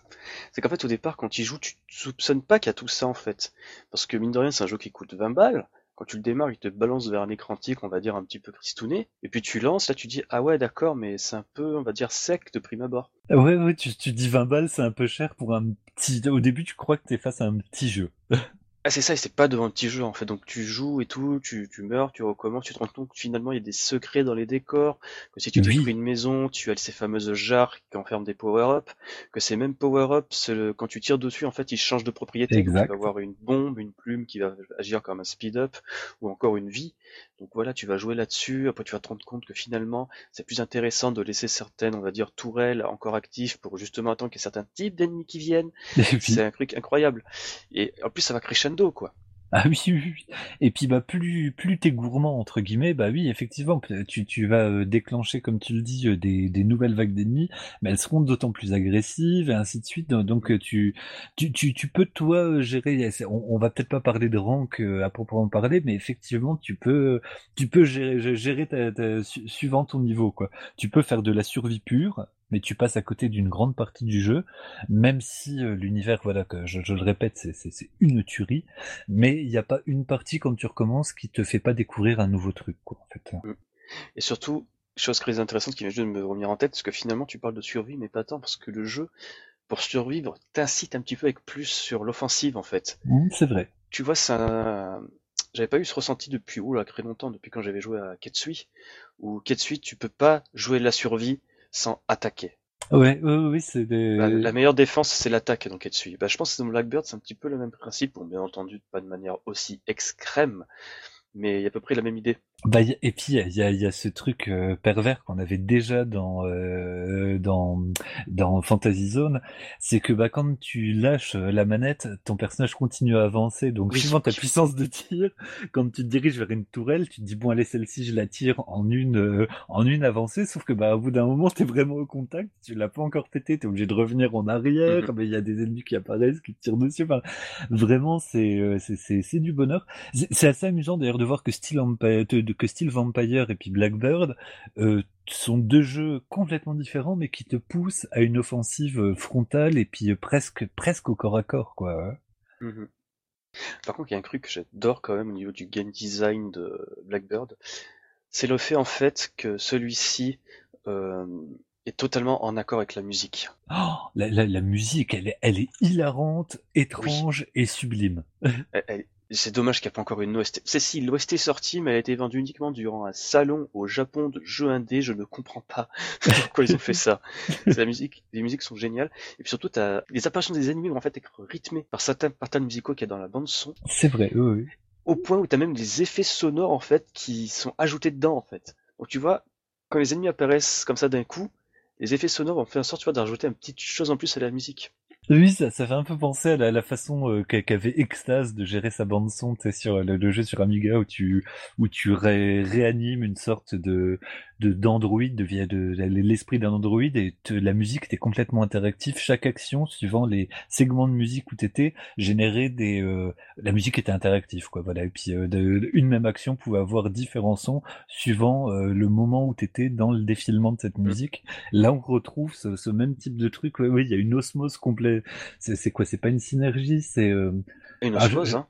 C'est qu'en fait, au départ, quand tu joues, tu soupçonnes pas qu'il y a tout ça, en fait. Parce que mine de rien, c'est un jeu qui coûte 20 balles quand tu le démarres, il te balance vers un écran tic, on va dire un petit peu cristouné, et puis tu lances, là tu dis ah ouais d'accord, mais c'est un peu, on va dire sec de prime abord. Ouais ouais, tu, tu dis 20 balles, c'est un peu cher pour un petit. Au début, tu crois que t'es face à un petit jeu. Ah c'est ça, et c'est pas devant un petit jeu en fait. Donc tu joues et tout, tu, tu meurs, tu recommences, tu te rends compte que finalement il y a des secrets dans les décors, que si tu détruis une maison, tu as ces fameuses jarres qui enferment des power-ups, que ces mêmes power-ups, quand tu tires dessus, en fait, ils changent de propriété. tu vas avoir une bombe, une plume qui va agir comme un speed-up, ou encore une vie. Donc voilà, tu vas jouer là-dessus, après tu vas te rendre compte que finalement, c'est plus intéressant de laisser certaines, on va dire, tourelles encore actives pour justement attendre qu'il y ait certains types d'ennemis qui viennent. C'est un truc incroyable. Et en plus, ça va crescendo, quoi. Ah oui, oui, oui. Et puis bah plus plus t'es gourmand entre guillemets, bah oui effectivement tu, tu vas euh, déclencher comme tu le dis euh, des, des nouvelles vagues d'ennemis, mais elles seront d'autant plus agressives et ainsi de suite. Donc euh, tu tu, tu, tu peux toi gérer. On, va peut-être pas parler de rank à proprement parler, mais effectivement tu peux tu peux gérer gérer ta, suivant ton niveau quoi. Tu peux faire de la survie pure mais tu passes à côté d'une grande partie du jeu, même si euh, l'univers, voilà, que je, le répète, c'est une tuerie, mais il n'y a pas une partie quand tu recommences qui te fait pas découvrir un nouveau truc, quoi, en fait. Mm. Et surtout, chose très intéressante qui vient juste de me revenir en tête, c'est que finalement tu parles de survie, mais pas tant, parce que le jeu, pour survivre, t'incite un petit peu avec plus sur l'offensive, en fait. Mm, c'est vrai. Tu vois, ça, j'avais pas eu ce ressenti depuis, oula, très longtemps, depuis quand j'avais joué à Ketsui, où Ketsui, tu peux pas jouer de la survie sans attaquer. Ouais, oui, c'est des... la, meilleure défense, c'est l'attaque donc dessus. Bah, je pense que dans Blackbird, c'est un petit peu le même principe. Bon, bien entendu, pas de manière aussi extrême, mais il y a à peu près la même idée. Bah, et puis il y a, y a, ce truc euh, pervers qu'on avait déjà dans euh, dans dans Fantasy Zone, c'est que bah quand tu lâches euh, la manette, ton personnage continue à avancer. Donc suivant ta puissance de tir, quand tu te diriges vers une tourelle, tu te dis bon allez celle-ci je la tire en une en une avancée. Sauf que bah au bout d'un moment t'es vraiment au contact, tu l'as pas encore pété, t'es obligé de revenir en arrière. Mm-hmm. Mais il y a des ennemis qui apparaissent, qui te tirent dessus. Enfin, vraiment c'est c'est c'est du bonheur. C'est assez amusant d'ailleurs de voir que Steel Empire que Steel Vampire et puis Blackbird euh, sont deux jeux complètement différents, mais qui te poussent à une offensive euh, frontale et puis euh, presque presque au corps à corps, quoi. Mhm. Par contre, il y a un truc que j'adore quand même au niveau du game design de Blackbird, c'est le fait en fait que celui-ci est totalement en accord avec la musique. Oh, la, musique, elle est, elle est hilarante, étrange et sublime. elle, c'est dommage qu'il n'y ait pas encore une OST. C'est si, l'OST est sortie, mais elle a été vendue uniquement durant un salon au Japon de jeux indés. Je ne comprends pas pourquoi ils ont fait ça. C'est la musique, les musiques sont géniales. Et puis surtout, t'as les apparitions des ennemis vont en fait être rythmées par certains patterns musicaux qu'il y a dans la bande son. C'est vrai, oui, oui. Au point où t'as même des effets sonores en fait qui sont ajoutés dedans en fait. Donc tu vois, quand les ennemis apparaissent comme ça d'un coup, les effets sonores ont fait en sorte tu vois d'ajouter une petite chose en plus à la musique. Oui, ça, ça fait un peu penser à la, façon euh, qu'avait Extase de gérer sa bande son, sur le, jeu sur Amiga où tu où tu réanimes une sorte de de d'Android, de, de, l'esprit d'un Android et la musique était complètement interactive. Chaque action, suivant les segments de musique où t'étais, générait des euh, la musique était interactive quoi. Voilà et puis euh, une même action pouvait avoir différents sons suivant euh, le moment où t'étais dans le défilement de cette mmh. musique. Là on retrouve ce, même type de truc. Oui, il y a une osmose complète. C'est quoi? C'est pas une synergie, c'est une ah, chose, hein.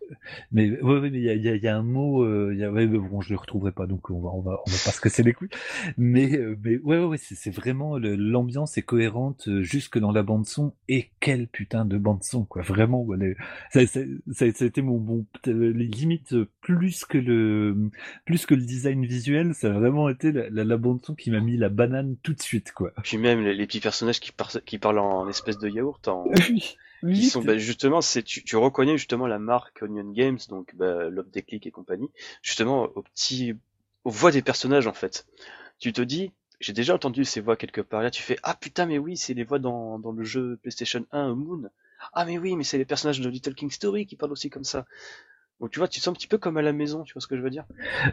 Mais oui, mais il y a, y a, un mot, euh, y a, ouais, mais bon, je le retrouverai pas, donc on va, on va, on va pas se casser les couilles. Mais, euh, mais ouais, ouais, c'est vraiment l'ambiance est cohérente euh, jusque dans la bande son. Et quel putain de bande son, quoi. Vraiment, ça, ça, ça, a été mon bon, limite plus que le, plus que le design visuel, ça a vraiment été la, la, bande son qui m'a mis la banane tout de suite, quoi. Puis même les, petits personnages qui, qui parlent en espèce de yaourt, en. qui sont bah, justement c'est tu, tu, reconnais justement la marque Onion Games donc bah, Love Déclic et compagnie justement aux petits aux voix des personnages en fait tu te dis j'ai déjà entendu ces voix quelque part. Là tu fais ah putain mais oui c'est les voix dans, le jeu PlayStation 1 Moon. Ah mais oui mais c'est les personnages de Little King Story qui parlent aussi comme ça donc tu vois, tu te sens un petit peu comme à la maison, tu vois ce que je veux dire?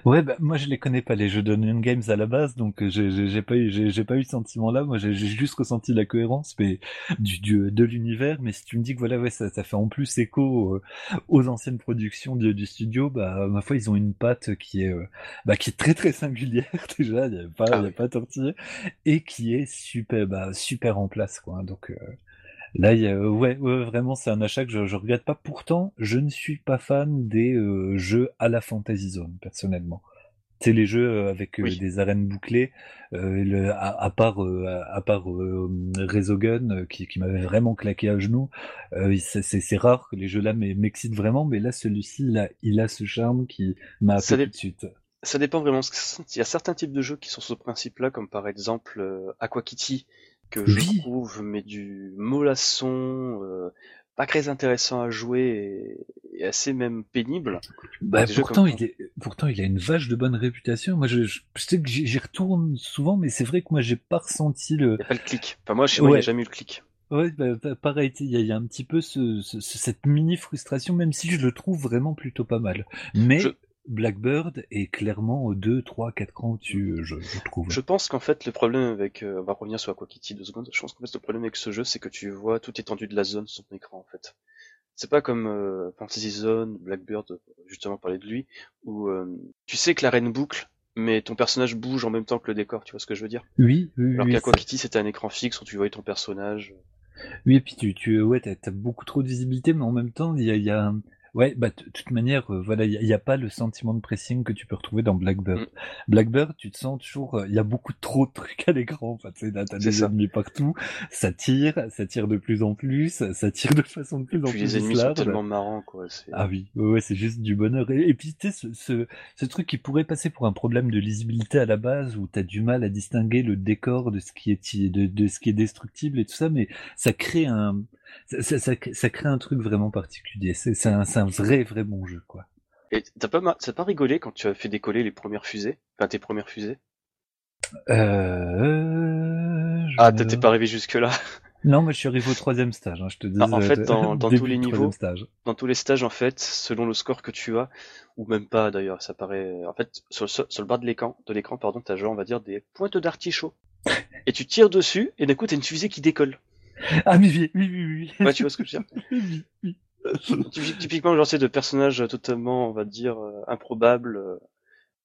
Ouais, bah, moi je les connais pas les jeux de New Games à la base, donc euh, j'ai pas eu j'ai pas eu ce sentiment là. Moi j'ai juste ressenti la cohérence mais du, du de l'univers. Mais si tu me dis que voilà ouais ça, ça fait en plus écho euh, aux anciennes productions du, du, studio, bah ma foi ils ont une patte qui est euh, bah, qui est très très singulière déjà, il y a pas ah y a pas tortillé et qui est super bah super en place quoi. Donc Là, y a, ouais, ouais, vraiment, c'est un achat que je, je regrette pas. Pourtant, je ne suis pas fan des euh, jeux à la Fantasy Zone, personnellement. C'est les jeux euh, avec euh, des arènes bouclées, le, à, part à, part Resogun qui, qui m'avait vraiment claqué à genoux. c'est rare que les jeux-là m'excitent vraiment, mais là, celui-ci, il a ce charme qui m'a appelé tout de suite. Ça dépend vraiment. Il y a certains types de jeux qui sont ce principe-là, comme par exemple Aqua Kitty, que je trouve mais du mollasson, euh, pas très intéressant à jouer et, assez même pénible. Bah, pourtant, il est, pourtant, il a une vache de bonne réputation. Moi, je, sais que j'y retourne souvent, mais c'est vrai que moi, j'ai pas ressenti le. Il n'y a pas le clic. Enfin, moi, chez moi, il n'y a jamais eu le clic. Ouais, bah, pareil, il y, a un petit peu ce, cette mini frustration, même si je le trouve vraiment plutôt pas mal. Mais Blackbird est clairement 2, 3, 4 ans au-dessus, je, je, trouve. Je pense qu'en fait, le problème avec, euh, on va revenir sur Aquakitty deux secondes, je pense qu'en fait, le problème avec ce jeu, c'est que tu vois toute étendue de la zone sur ton écran, en fait. C'est pas comme euh, Fantasy Zone, Blackbird, justement parler de lui, où euh, tu sais que l'arène boucle, mais ton personnage bouge en même temps que le décor, tu vois ce que je veux dire? Oui, oui, Alors oui, qu'Aquakitty, c'était un écran fixe où tu voyais ton personnage. Oui, et puis tu, tu ouais, t'as as beaucoup trop de visibilité, mais en même temps, il y a, y a Ouais, bah de toute manière, euh, voilà, il n'y a, pas le sentiment de pressing que tu peux retrouver dans Blackbird. Mm. Blackbird, tu te sens toujours, euh, il y a beaucoup trop de trucs à l'écran. Enfin, tu sais, t'as des ennemis partout, ça tire, ça tire de plus en plus, ça tire de façon de plus en plus. les ennemis sont tellement marrants, quoi. Ah oui, ouais, c'est juste du bonheur. Et, puis tu sais, ce, ce, ce, truc qui pourrait passer pour un problème de lisibilité à la base, où t'as du mal à distinguer le décor de ce qui est de, de ce qui est destructible et tout ça, mais ça crée un ça, ça, ça, crée un truc vraiment particulier. C'est un, un, vrai, vrai bon jeu, quoi. Et t'as pas, rigolé quand tu as fait décoller les premières fusées? Enfin, tes premières fusées? Euh... Ah, t'es pas arrivé jusque-là Non, moi je suis arrivé au troisième stage, hein, je te dis. en fait, dans, dans tous les niveaux, dans tous les stages, en fait, selon le score que tu as, ou même pas d'ailleurs, ça paraît. En fait, sur, sur le bas de l'écran, de l'écran, pardon, t'as genre, on va dire, des pointes d'artichaut. et tu tires dessus, et d'un coup, t'as une fusée qui décolle. Ah oui, oui, oui, oui. Ouais, tu vois ce que je veux dire oui, oui. Typiquement, genre, c'est de personnages totalement, on va dire, euh, improbables. Euh,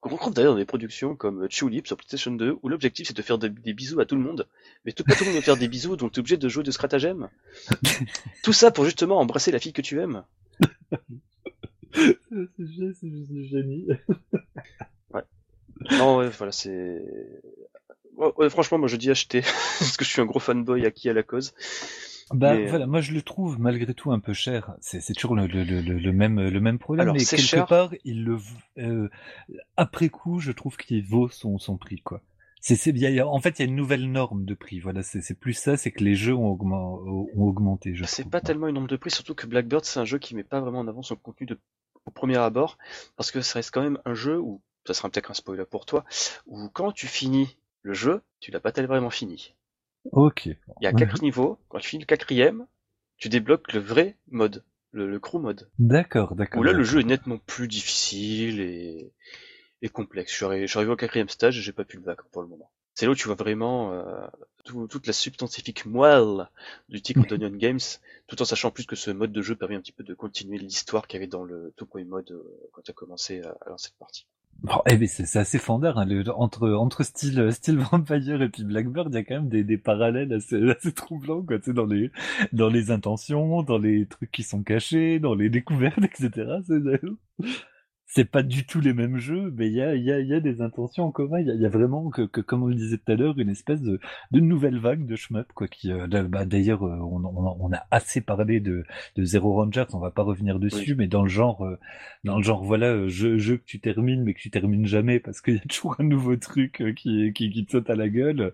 qu'on rencontre d'ailleurs dans des productions comme Tulip sur PlayStation 2, où l'objectif c'est de faire des bisous à tout le monde, mais tout, pas tout le monde veut faire des bisous, donc t'es obligé de jouer de stratagème. tout ça pour justement embrasser la fille que tu aimes. c'est juste génie. ouais. Non, ouais, voilà, c'est ouais, franchement, moi je dis acheter parce que je suis un gros fanboy acquis à la cause. Bah voilà, moi je le trouve malgré tout un peu cher. C'est toujours le, le, le, le, même le même problème, mais quelque part il le euh, après coup, je trouve qu'il vaut son son prix quoi. C'est. En fait, il y a une nouvelle norme de prix. Voilà, c'est plus ça, c'est que les jeux ont, ont augmenté. C'est pas tellement une norme de prix, surtout que Blackbird c'est un jeu qui met pas vraiment en avant son contenu de, au premier abord, parce que ça reste quand même un jeu où ça sera peut-être un spoiler pour toi, où quand tu finis le jeu, tu l'as pas tellement vraiment fini. Ok. Il y a quatre niveaux. Quand tu finis le quatrième, tu débloques le vrai mode, le, crew mode. D'accord, d'accord. Où là, le jeu est nettement plus difficile et, et complexe. Je suis, arrivé, au quatrième stage et j'ai pas pu le vaincre pour le moment. C'est là où tu vois vraiment euh, toute la substantifique moelle du titre d'Onion Games, tout en sachant plus que ce mode de jeu permet un petit peu de continuer l'histoire qu'il y avait dans le tout premier mode euh, quand tu as commencé à, à lancer cette partie. Bon, eh ben c'est assez fondeur hein, entre entre style style Vampire et puis Blackbird, il y a quand même des, des parallèles assez, assez troublants quoi, tu sais, dans les dans les intentions, dans les trucs qui sont cachés, dans les découvertes, etc. c'est pas du tout les mêmes jeux, mais il y a, y, a, y a des intentions en commun. Il y, y a, vraiment, que, que, comme on le disait tout à l'heure, une espèce de, de nouvelle vague de shmup, quoi. Qui, euh, bah, d'ailleurs, euh, on, on, on, a assez parlé de, de Zero Rangers, on va pas revenir dessus, mais dans le genre, euh, dans le genre, voilà, jeu, jeu que tu termines, mais que tu termines jamais parce qu'il y a toujours un nouveau truc qui, qui, qui te saute à la gueule.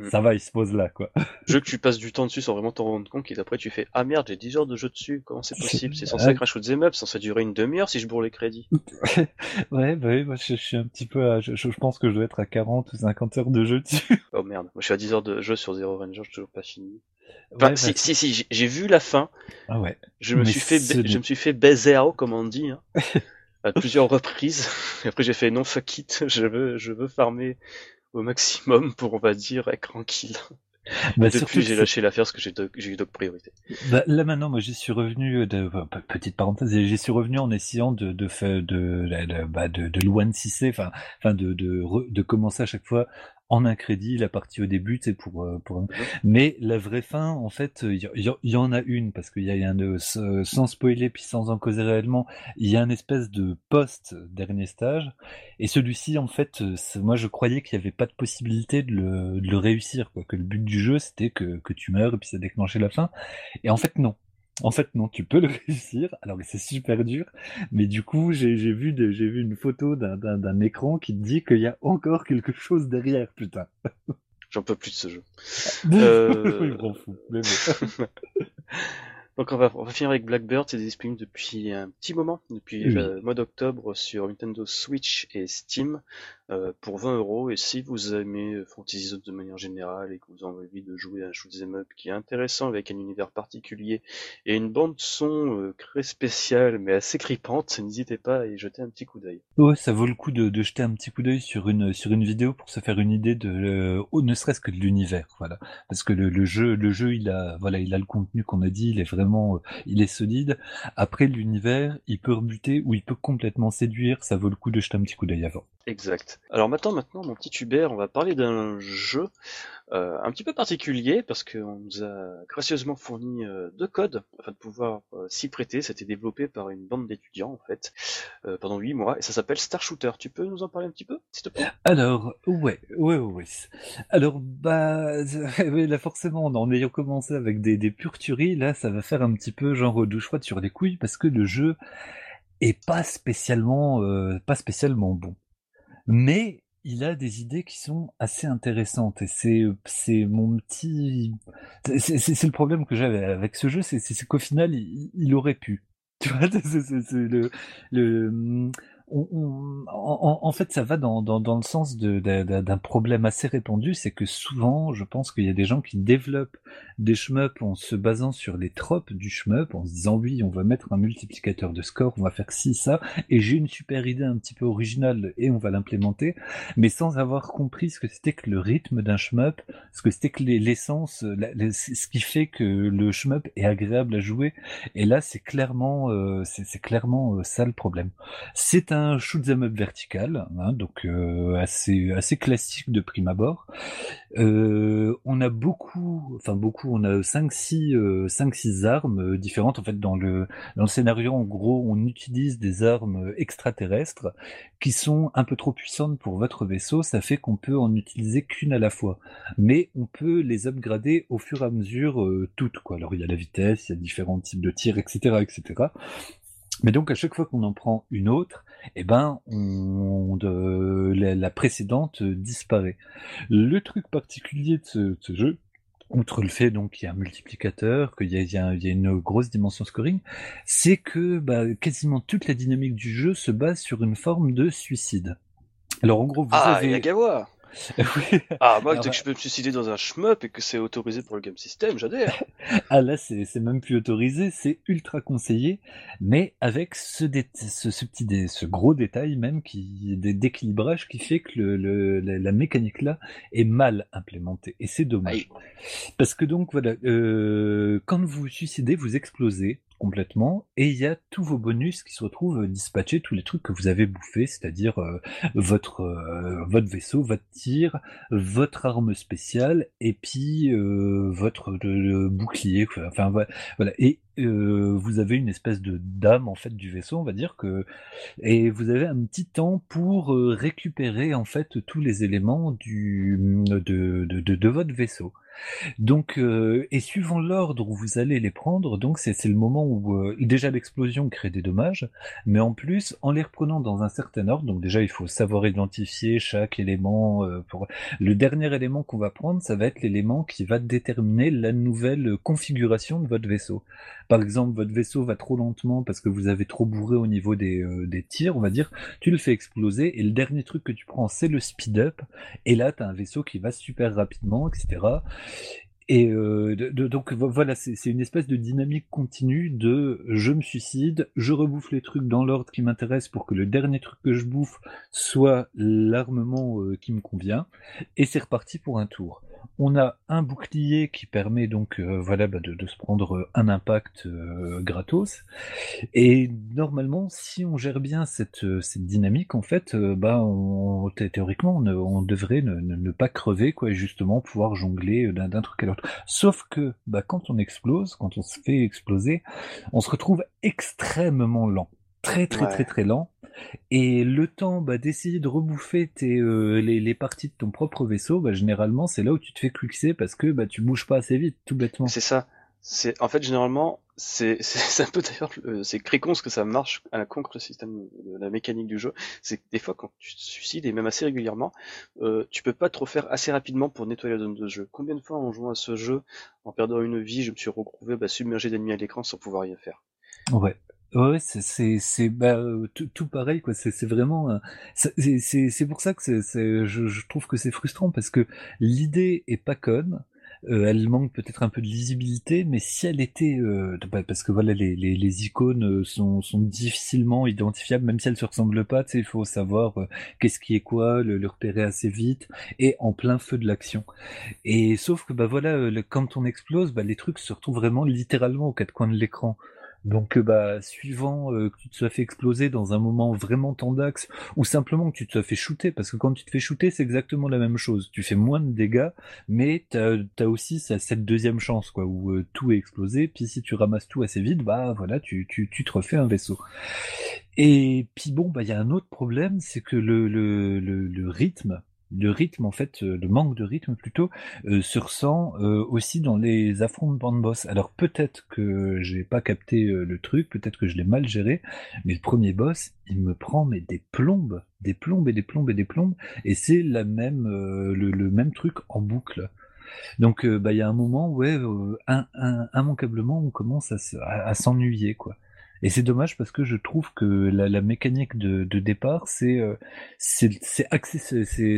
Mm. Ça va, il se pose là, quoi. Jeu que tu passes du temps dessus sans vraiment t'en rendre compte, et après tu fais ah merde, j'ai 10 heures de jeu dessus. Comment c'est possible? C'est censé crash ou up, censé durer une demi-heure si je bourre les crédits. ouais, bah oui, moi je, suis un petit peu à, je, je, pense que je dois être à 40 ou 50 heures de jeu dessus. oh merde, moi je suis à 10 heures de jeu sur Zero Ranger, je toujours pas fini. Enfin, si, si, si, j'ai vu la fin. Ah ouais. Je me suis fait, je me suis fait baiser comme on dit, hein, à plusieurs reprises. Et après j'ai fait non fuck it, je veux, je veux farmer au maximum pour on va dire être tranquille. Bah, depuis, j'ai lâché l'affaire parce que j'ai eu d'autres priorités. Bah, là maintenant, moi, j'y suis revenu. De, petite parenthèse, j'y suis revenu en essayant de de de de, de, bah, de, de enfin, enfin de de, de commencer à chaque fois en un crédit la partie au début c'est pour euh, pour mais la vraie fin en fait il y, en a une parce qu'il y a un sans spoiler puis sans en causer réellement il y a un espèce de post dernier stage et celui-ci en fait moi je croyais qu'il y avait pas de possibilité de le, de le réussir quoi que le but du jeu c'était que que tu meurs et puis ça déclenchait la fin et en fait non en fait, non, tu peux le réussir. Alors, c'est super dur. Mais du coup, j'ai vu, une photo d'un écran qui te dit qu'il y a encore quelque chose derrière, putain. J'en peux plus de ce jeu. euh... oui, fou. Mais Donc on va, on va finir avec Blackbird, c'est disponible depuis un petit moment, depuis le mois d'octobre sur Nintendo Switch et Steam euh, pour 20 euros. Et si vous aimez Fantasy Zone de manière générale et que vous avez envie de jouer à un shoot'em up qui est intéressant avec un univers particulier et une bande son euh, très spéciale mais assez grippante, n'hésitez pas à y jeter un petit coup d'œil. Ouais, ça vaut le coup de, de jeter un petit coup d'œil sur une sur une vidéo pour se faire une idée de euh, ne serait-ce que de l'univers, voilà. Parce que le, le jeu le jeu il a voilà il a le contenu qu'on a dit, il est vraiment euh, il est solide. Après l'univers, il peut rebuter ou il peut complètement séduire. Ça vaut le coup de jeter un petit coup d'œil avant. Exact. Alors maintenant, maintenant, mon petit Hubert, on va parler d'un jeu euh, un petit peu particulier parce qu'on nous a gracieusement fourni euh, deux codes afin de pouvoir euh, s'y prêter. C'était développé par une bande d'étudiants en fait pendant huit mois et ça s'appelle Star Shooter. Tu peux nous en parler un petit peu, s'il te plaît? Alors, ouais, ouais, ouais. Alors, bah, là forcément, en ayant commencé avec des, des pures tueries, là, ça va faire un petit peu genre douche froide sur les couilles parce que le jeu est pas spécialement, pas spécialement bon. Mais il a des idées qui sont assez intéressantes et c'est c'est mon petit c'est le problème que j'avais avec ce jeu c'est qu'au final il, aurait pu. Tu vois c'est le, le en, fait, ça va dans, le sens d'un problème assez répandu, c'est que souvent, je pense qu'il y a des gens qui développent des shmups en se basant sur les tropes du shmup, en se disant oui, on va mettre un multiplicateur de score, on va faire ci, ça, et j'ai une super idée un petit peu originale et on va l'implémenter, mais sans avoir compris ce que c'était que le rythme d'un shmup, ce que c'était que l'essence, ce qui fait que le shmup est agréable à jouer. Et là, c'est clairement, euh, c'est clairement euh, ça le problème. C'est un un shoot'em up vertical, hein, donc euh, assez classique de prime abord. Euh, on a beaucoup, enfin beaucoup, on a 5 6 5 6 armes euh, différentes en fait dans le dans le scénario en gros, on utilise des armes extraterrestres qui sont un peu trop puissantes pour votre vaisseau, ça fait qu'on peut en utiliser qu'une à la fois. Mais on peut les upgrader au fur et à mesure toutes. Alors il y a la vitesse, il y a différents types de tirs, etc., etc. Mais donc à chaque fois qu'on en prend une autre, eh ben, on, de, la, précédente disparaît. Le truc particulier de ce, jeu, outre le fait donc qu'il y a un multiplicateur, qu'il y, a, une grosse dimension scoring, c'est que bah, quasiment toute la dynamique du jeu se base sur une forme de suicide. Alors en gros, vous ah, avez... Ah, moi, dès que je peux me suicider dans un shmup et que c'est autorisé pour le game system, j'adhère. ah, là, c'est même plus autorisé, c'est ultra conseillé, mais avec ce, ce, petit ce gros détail même qui d'équilibrage qui fait que le, la, mécanique là est mal implémentée. Et c'est dommage. Parce que donc, voilà, euh, quand vous vous suicidez, vous explosez complètement, et il y a tous vos bonus qui se retrouvent dispatchés, tous les trucs que vous avez bouffés, c'est-à-dire euh, votre euh, votre vaisseau, votre tir, votre arme spéciale, et puis euh, votre bouclier, enfin voilà, et vous avez une espèce de dame en fait du vaisseau, on va dire que, et vous avez un petit temps pour récupérer en fait tous les éléments du de, de, de votre vaisseau. Donc, euh, et suivant l'ordre où vous allez les prendre, donc c'est le moment où euh, déjà l'explosion crée des dommages, mais en plus, en les reprenant dans un certain ordre, donc déjà il faut savoir identifier chaque élément. Euh, pour le dernier élément qu'on va prendre, ça va être l'élément qui va déterminer la nouvelle configuration de votre vaisseau. Par exemple, votre vaisseau va trop lentement parce que vous avez trop bourré au niveau des, des tirs, on va dire, tu le fais exploser et le dernier truc que tu prends, c'est le speed up. Et là, tu as un vaisseau qui va super rapidement, etc. Et euh, donc voilà, c'est une espèce de dynamique continue de je me suicide, je rebouffe les trucs dans l'ordre qui m'intéresse pour que le dernier truc que je bouffe soit l'armement euh, qui me convient, et c'est reparti pour un tour. On a un bouclier qui permet donc euh, voilà bah, de, se prendre un impact euh, gratos. Et normalement, si on gère bien cette, euh, cette dynamique, en fait, bah on, théoriquement, on, devrait ne, pas crever, quoi, et justement pouvoir jongler d'un truc à l'autre. Sauf que bah, quand on explose, quand on se fait exploser, on se retrouve extrêmement lent très très très très lent. Et le temps bah, d'essayer de rebouffer tes, euh, les, parties de ton propre vaisseau, bah, généralement c'est là où tu te fais clixer parce que bah, tu bouges pas assez vite, tout bêtement. C'est ça. C'est en fait généralement c'est un peu d'ailleurs c'est très con ce que ça marche à la contre le système de la mécanique du jeu c'est que des fois quand tu te suicides et même assez régulièrement euh, tu peux pas trop faire assez rapidement pour nettoyer la zone de jeu. Combien de fois en jouant à ce jeu en perdant une vie je me suis retrouvé bah, submergé d'ennemis à l'écran sans pouvoir rien faire? Ouais Ouais, c'est c'est bah, tout, pareil quoi. C'est vraiment c'est c'est pour ça que c'est je, je trouve que c'est frustrant parce que l'idée est pas conne. Euh, elle manque peut-être un peu de lisibilité, mais si elle était, euh, bah, parce que voilà, les, les, les icônes euh, sont, sont, difficilement identifiables, même si elles se ressemblent pas. Il faut savoir qu'est-ce qui est quoi, le, le, repérer assez vite et en plein feu de l'action. Et sauf que bah voilà, quand on explose, bah, les trucs se retrouvent vraiment littéralement aux quatre coins de l'écran. Donc, euh, bah, suivant euh, que tu te sois fait exploser dans un moment vraiment tendax, ou simplement que tu te sois fait shooter, parce que quand tu te fais shooter, c'est exactement la même chose. Tu fais moins de dégâts, mais t'as as aussi cette deuxième chance, quoi, où euh, tout est explosé. Puis si tu ramasses tout assez vite, bah voilà, tu, tu, tu te refais un vaisseau. Et puis bon, bah il y a un autre problème, c'est que le, le, le, le rythme le rythme en fait, euh, le manque de rythme plutôt, euh, se ressent euh, aussi dans les affrontements de boss. Alors peut-être que j'ai pas capté le truc, peut-être que je l'ai mal géré, mais le premier boss, il me prend mais des plombes, des plombes et des plombes et des plombes, et c'est la même, le, même truc en boucle. Donc bah il y a un moment ouais, immanquablement on commence à s'ennuyer quoi. Et c'est dommage parce que je trouve que la, mécanique de, départ, c'est euh, c'est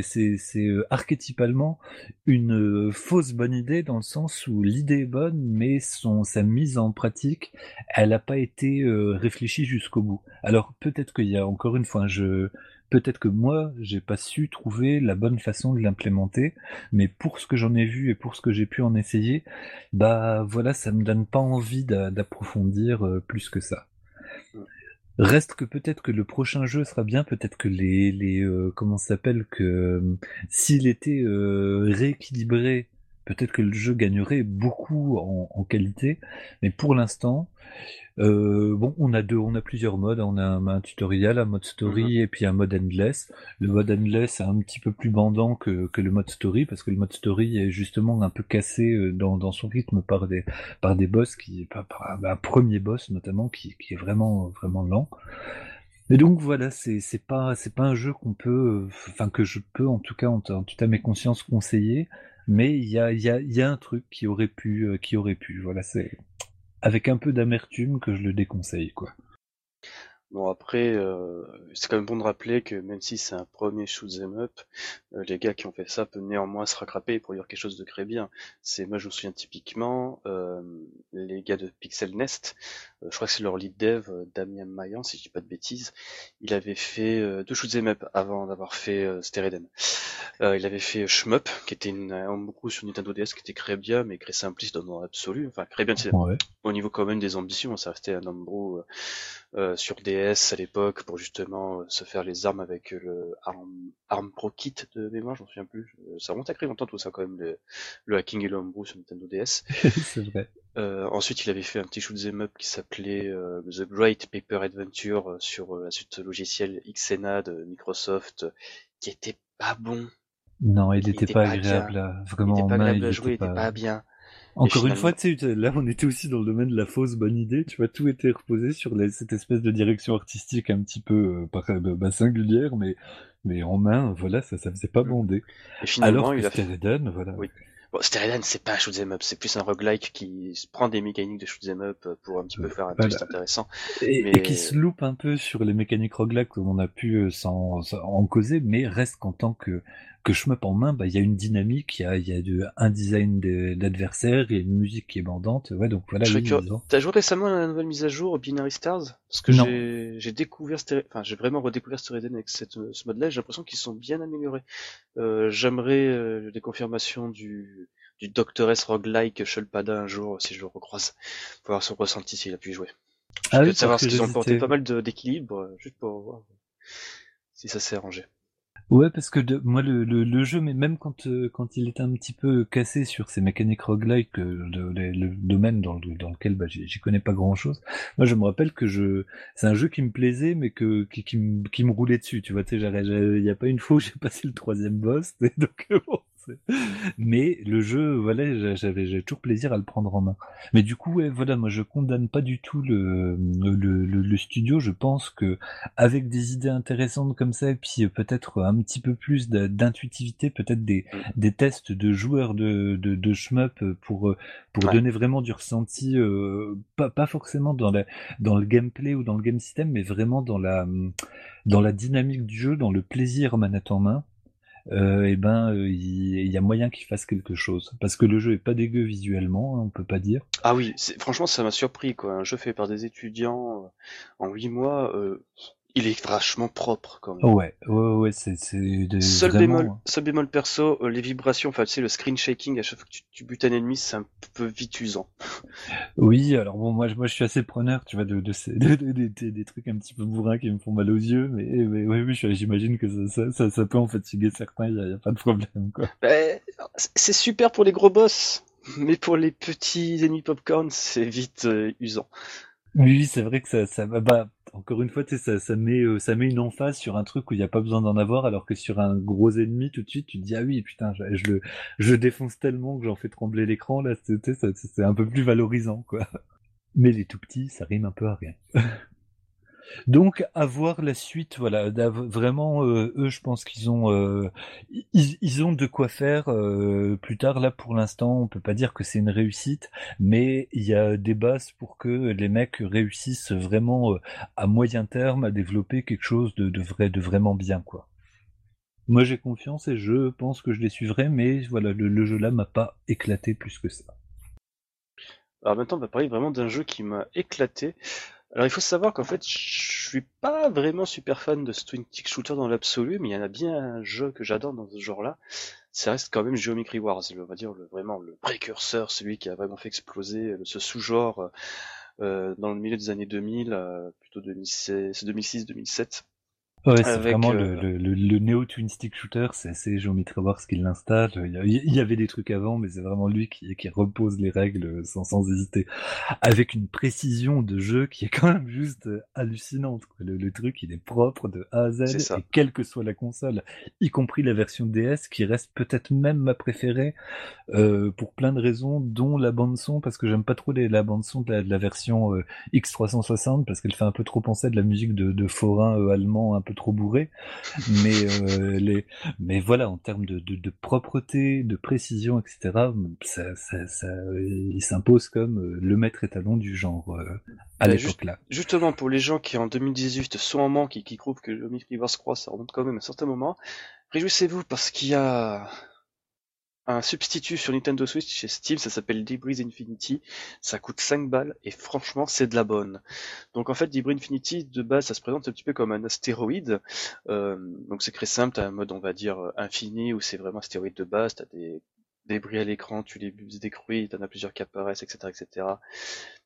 c'est euh, archétypalement une euh, fausse bonne idée dans le sens où l'idée est bonne, mais son sa mise en pratique, elle n'a pas été réfléchie jusqu'au bout. Alors peut-être qu'il y a encore une fois, je peut-être que moi, j'ai pas su trouver la bonne façon de l'implémenter, mais pour ce que j'en ai vu et pour ce que j'ai pu en essayer, bah voilà, ça me donne pas envie d'approfondir plus que ça. Reste que peut-être que le prochain jeu sera bien, peut-être que les, les euh, comment s'appelle que euh, s'il était euh, rééquilibré, peut-être que le jeu gagnerait beaucoup en, en qualité. Mais pour l'instant, euh, bon, on a deux, on a plusieurs modes. On a un, tutoriel, un mode story mhm. et puis un mode endless. Le mode endless est un petit peu plus bandant que, que le mode story parce que le mode story est justement un peu cassé euh, dans, dans son rythme par des par des boss qui par, un premier boss notamment qui, qui est vraiment vraiment lent. Mais donc voilà, c'est c'est pas c'est pas un jeu qu'on peut, enfin que je peux en tout cas en, en toute à mes consciences conseiller. Mais il y a un truc qui aurait pu euh, qui aurait pu. Voilà, c'est avec un peu d'amertume que je le déconseille, quoi. Bon après, euh, c'est quand même bon de rappeler que même si c'est un premier shoot'em up, euh, les gars qui ont fait ça peuvent néanmoins se rattraper pour dire quelque chose de très bien. C'est moi je me souviens typiquement euh, les gars de Pixel Nest, je crois que c'est leur lead dev Damien Mayan si je dis pas de bêtises, il avait fait deux shoot'em up avant d'avoir fait Stereden. il avait fait Shmup qui était une beaucoup sur Nintendo DS qui était très bien mais très simpliste dans l'absolu, enfin très bien au niveau quand même des ambitions, ça restait un homebrew euh, sur DS à l'époque pour justement euh, se faire les armes avec le Arm, Pro Kit de mémoire, j'en souviens plus. Ça remonte à très longtemps tout ça quand même, le, le hacking et le homebrew sur Nintendo DS. c'est vrai. Euh, ensuite, il avait fait un petit shoot'em up qui s'appelait euh, The Great Paper Adventure sur la suite logicielle Xena de Microsoft, qui était pas bon. Non, il n'était pas, agréable, vraiment. Il pas agréable à jouer, il était pas bien. Encore une fois, tu sais, là, on était aussi dans le domaine de la fausse bonne idée. Tu vois, tout était reposé sur cette espèce de direction artistique un petit peu euh, bah, singulière, mais mais en main, voilà, ça, ça faisait pas bander. Et finalement, Alors il a fait... voilà. Oui. Bon, c'est pas un shoot'em up, c'est plus un roguelike qui prend des mécaniques de shoot'em up pour un petit peu faire un twist intéressant. Et, qui se loupe un peu sur les mécaniques roguelike comme on a pu euh, s'en, en causer, mais reste qu'en tant que que shmup en main, bah il y a une dynamique, il y a il y a de, un design d'adversaire, il y a une musique qui est bandante, ouais donc voilà. T'as joué récemment à la nouvelle mise à jour Binary Stars? Parce que j'ai découvert, enfin j'ai vraiment redécouvert Stereden avec cette, ce mode-là, j'ai l'impression qu'ils sont bien améliorés. Euh, J'aimerais euh, des confirmations du du Doctor S roguelike Shulpada un jour si je le recroise, pour voir son ressenti s'il a pu y jouer. Ah oui, savoir qu'ils ont porté pas mal d'équilibre, euh, juste pour voir si ça s'est arrangé. Ouais, parce que de, moi, le, le, le, jeu, mais même quand, euh, quand il est un petit peu cassé sur ces mécaniques roguelike, euh, le, domaine dans, dans lequel bah, j'y connais pas grand chose, moi je me rappelle que je c'est un jeu qui me plaisait, mais que qui, qui, me, qui me roulait dessus. Tu vois, tu sais, il n'y a pas une fois où j'ai passé le troisième boss, donc bon, Mais le jeu, voilà, j'avais toujours plaisir à le prendre en main. Mais du coup, ouais, voilà, moi je condamne pas du tout le, le, le, studio. Je pense que avec des idées intéressantes comme ça, et puis peut-être un petit peu plus d'intuitivité, peut-être des, mm. des tests de joueurs de, de, de shmup pour, pour donner vraiment du ressenti, euh, pas, pas forcément dans, la, dans le gameplay ou dans le game system, mais vraiment dans la, dans la dynamique du jeu, dans le plaisir manette en main euh, et eh ben euh, il y, a moyen qu'il fasse quelque chose parce que le jeu est pas dégueu visuellement, hein, on peut pas dire. Ah oui, franchement ça m'a surpris quoi. Un jeu fait par des étudiants euh, en huit mois, euh, il est vachement propre quand même. Ouais, ouais, ouais, c'est seul bémol, seul bémol perso, euh, les vibrations, enfin tu sais le screen shaking à chaque fois que tu, butes un ennemi, c'est un peu vite usant. Oui, alors bon, moi, moi je suis assez preneur, tu vois, de, de, des trucs un petit peu bourrins qui me font mal aux yeux, mais, mais oui, oui, j'imagine que ça, ça, ça, peut en fatiguer certains, il y, a, pas de problème quoi. Ben, c'est super pour les gros boss, mais pour les petits ennemis popcorn, c'est vite euh, usant. Oui, c'est vrai que ça, ça bah, encore une fois, ça, ça met, euh, ça met une emphase sur un truc où il n'y a pas besoin d'en avoir, alors que sur un gros ennemi, tout de suite, tu te dis ah oui, putain, je, je le, je défonce tellement que j'en fais trembler l'écran là, c'est un peu plus valorisant quoi. Mais les tout petits, ça rime un peu à rien. Donc, à voir la suite, voilà, vraiment, euh, eux, je pense qu'ils ont, euh, de quoi faire euh, plus tard. Là, pour l'instant, on peut pas dire que c'est une réussite, mais il y a des bases pour que les mecs réussissent vraiment à moyen terme à développer quelque chose de, de vrai, de vraiment bien, quoi. Moi, j'ai confiance et je pense que je les suivrai, mais voilà, le, le jeu là m'a pas éclaté plus que ça. Alors maintenant, on va parler vraiment d'un jeu qui m'a éclaté. Alors il faut savoir qu'en fait, je suis pas vraiment super fan de twin tick shooter dans l'absolu, mais il y en a bien un jeu que j'adore dans ce genre-là. Ça reste quand même Geometry Wars, on va dire le, vraiment le précurseur, celui qui a vraiment fait exploser ce sous-genre euh, dans le milieu des années 2000, euh, plutôt 2006-2007. Ouais, c'est vraiment le, euh, le, le, Neo Twin Stick Shooter, c'est assez Geometry Wars qui l'installe. Il y avait des trucs avant, mais c'est vraiment lui qui, qui repose les règles sans, sans hésiter. Avec une précision de jeu qui est quand même juste hallucinante. Le, le truc, il est propre de A à Z, et quelle que soit la console, y compris la version DS, qui reste peut-être même ma préférée, euh, pour plein de raisons, dont la bande-son, parce que j'aime pas trop les, la bande-son de, de la, version euh, X360, parce qu'elle fait un peu trop penser à de la musique de, de forain euh, allemand un peu trop bourré, mais euh, les, mais voilà, en termes de, de, propreté, de précision, etc., ça, ça, ça il s'impose comme euh, le maître étalon du genre euh, à bah, l'époque là. Justement, pour les gens qui en 2018 sont en manque et qui trouvent que le Wars Cross ça remonte quand même à un certain moment, réjouissez-vous parce qu'il y a un substitut sur Nintendo Switch chez Steam, ça s'appelle Debris Infinity, ça coûte 5 balles et franchement c'est de la bonne. Donc en fait Debris Infinity de base ça se présente un petit peu comme un astéroïde, euh, donc c'est très simple, t'as un mode on va dire infini où c'est vraiment astéroïde de base, t'as des débris à l'écran, tu les détruis, t'en as plusieurs qui apparaissent, etc. etc.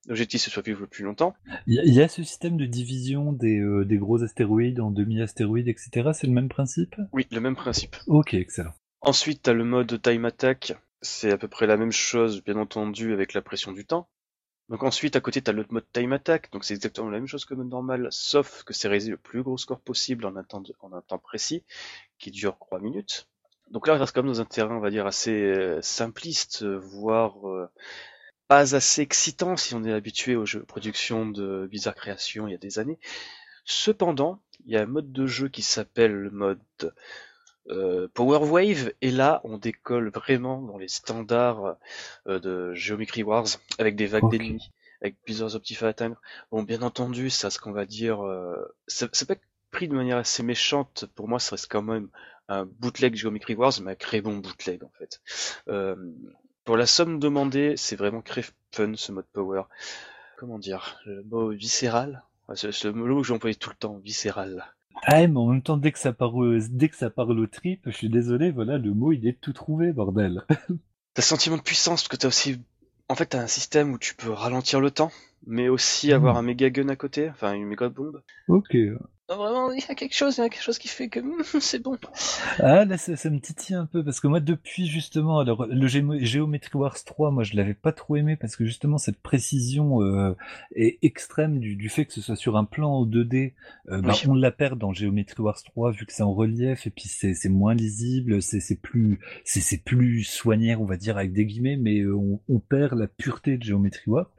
L'objectif c'est soit vivre le plus longtemps. Il y, a ce système de division des, euh, des gros astéroïdes en demi-astéroïdes, etc. C'est le même principe? Oui, le même principe. Ok, excellent. Ensuite, t'as le mode time attack. C'est à peu près la même chose, bien entendu, avec la pression du temps. Donc ensuite, à côté, t'as le mode time attack. Donc c'est exactement la même chose que mode normal, sauf que c'est réalisé le plus gros score possible en un temps, précis, qui dure 3 minutes. Donc là, on reste comme dans un terrain, on va dire, assez euh, simpliste, voire euh, pas assez excitant si on est habitué aux jeux de production de Bizarre Création il y a des années. Cependant, il y a un mode de jeu qui s'appelle le mode euh, Power Wave, et là on décolle vraiment dans les standards euh, de Geometry Wars, avec des vagues d'ennemis, avec plusieurs objectifs à atteindre. Bon, bien entendu, ça, ce qu'on va dire, euh, ça, peut être pris de manière assez méchante, pour moi, ça reste quand même un bootleg Geometry Wars, mais un très bon bootleg en fait. Euh, pour la somme demandée, c'est vraiment très fun ce mode Power. Comment dire, le mot viscéral, c'est le mot que j'emploie tout le temps, viscéral. Ah, mais en même temps, dès que ça parle, dès que ça parle au trip, je suis désolé, voilà, le mot, il est tout trouvé, bordel. T'as sentiment de puissance, parce que t'as aussi, en fait, t'as un système où tu peux ralentir le temps, mais aussi avoir hmm. un méga gun à côté, enfin, une méga bombe. Ok. Vraiment, il y a quelque chose, il y a quelque chose qui fait que hum, c'est bon. Ah, là, ça, me titille un peu, parce que moi, depuis, justement, alors, le Geometry Wars 3, moi, je l'avais pas trop aimé, parce que, justement, cette précision euh, est extrême du, fait que ce soit sur un plan en 2D. Euh, bah, on la perd dans Geometry Wars 3, vu que c'est en relief, et puis c'est moins lisible, c'est plus c'est plus soigné, on va dire, avec des guillemets, mais euh, on, perd la pureté de Geometry Wars.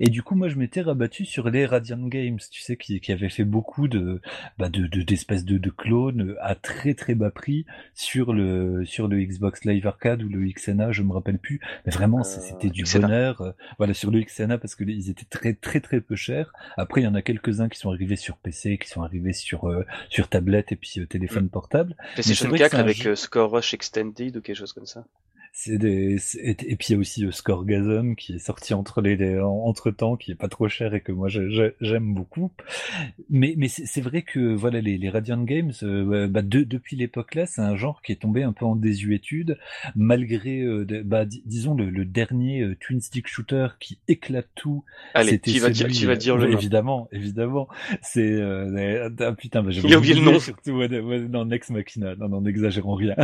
Et du coup, moi, je m'étais rabattu sur les Radiant Games, tu sais, qui, qui avaient fait beaucoup de bah, de d'espèces de, de, clones à très très bas prix sur le sur le Xbox Live Arcade ou le XNA, je me rappelle plus. Mais vraiment, euh, c'était du bonheur. Euh, voilà, sur le XNA parce que ils étaient très très très peu chers. Après, il y en a quelques-uns qui sont arrivés sur PC, qui sont arrivés sur euh, sur tablette et puis téléphone mm. portable. PlayStation 4 avec Score Rush Extended ou quelque chose comme ça. C'est des, et, puis il y a aussi Scorgasm qui est sorti entre les, entre temps, qui est pas trop cher et que moi j'aime beaucoup. Mais, mais c'est vrai que voilà les, les Radiant Games, euh, bah, depuis l'époque là, c'est un genre qui est tombé un peu en désuétude, malgré, euh, bah, disons le, dernier euh, twin stick shooter qui éclate tout. Allez, tu vas, dire, tu vas dire le évidemment, évidemment. C'est ah, putain, bah, j'ai oublié le nom. Surtout ouais, non, Next Machina, non, non, n'exagérons rien.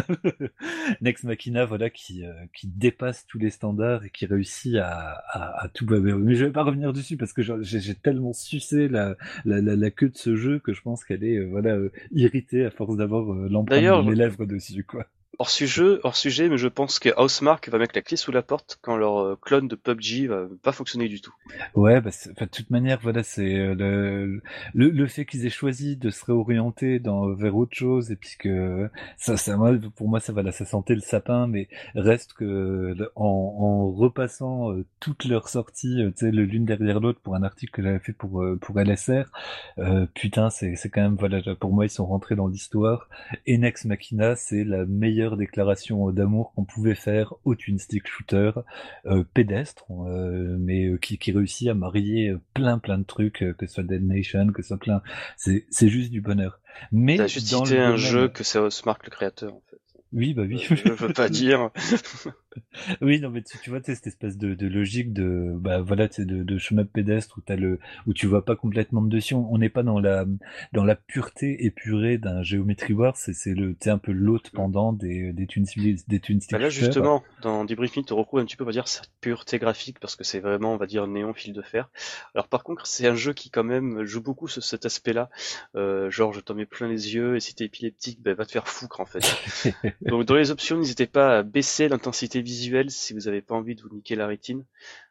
Next Machina, voilà qui euh, qui, dépasse tous les standards et qui réussit à, à, tout baver. Mais je vais pas revenir dessus parce que j'ai tellement sucé la, la, la, queue de ce jeu que je pense qu'elle est euh, voilà euh, irritée à force d'avoir l'empreinte de mes lèvres dessus quoi hors sujet, hors sujet, mais je pense que Housemark va mettre la clé sous la porte quand leur euh, clone de PUBG va pas fonctionner du tout. Ouais, bah, de toute manière, voilà, c'est euh, le, le, fait qu'ils aient choisi de se réorienter vers autre chose et puis que ça, ça, pour moi, ça va la ça sentait le sapin, mais reste que en, repassant euh, toutes leurs sorties, l'une derrière l'autre pour un article que j'avais fait pour pour LSR, putain, c'est quand même voilà, pour moi, ils sont rentrés dans l'histoire. Enex Machina, c'est la meilleure déclaration d'amour qu'on pouvait faire au twin stick shooter euh, pédestre, euh, mais euh, qui, qui réussit à marier plein plein de trucs, que ce soit Dead Nation, que ce soit plein, c'est juste du bonheur. Mais T'as juste cité un jeu que c'est Osmark le créateur en fait. Oui, bah oui. je veux pas dire. Oui, non, mais tu, tu vois, cette espèce de, de, logique de, bah voilà, de, de chemin pédestre où t'as le, où tu vois pas complètement de dessus. On n'est pas dans la, dans la pureté épurée d'un Geometry Wars. C'est, un peu l'autre pendant des, des Twin, des twin bah là, justement, dans Debriefing, tu retrouves un petit peu, on va dire, cette pureté graphique parce que c'est vraiment, on va dire, néon fil de fer. Alors, par contre, c'est un jeu qui, quand même, joue beaucoup sur cet aspect-là. Euh, genre, je t'en mets plein les yeux et si t'es épileptique, ben, va te faire foutre, en fait. Donc, dans les options, n'hésitez pas à baisser l'intensité visuel si vous n'avez pas envie de vous niquer la rétine.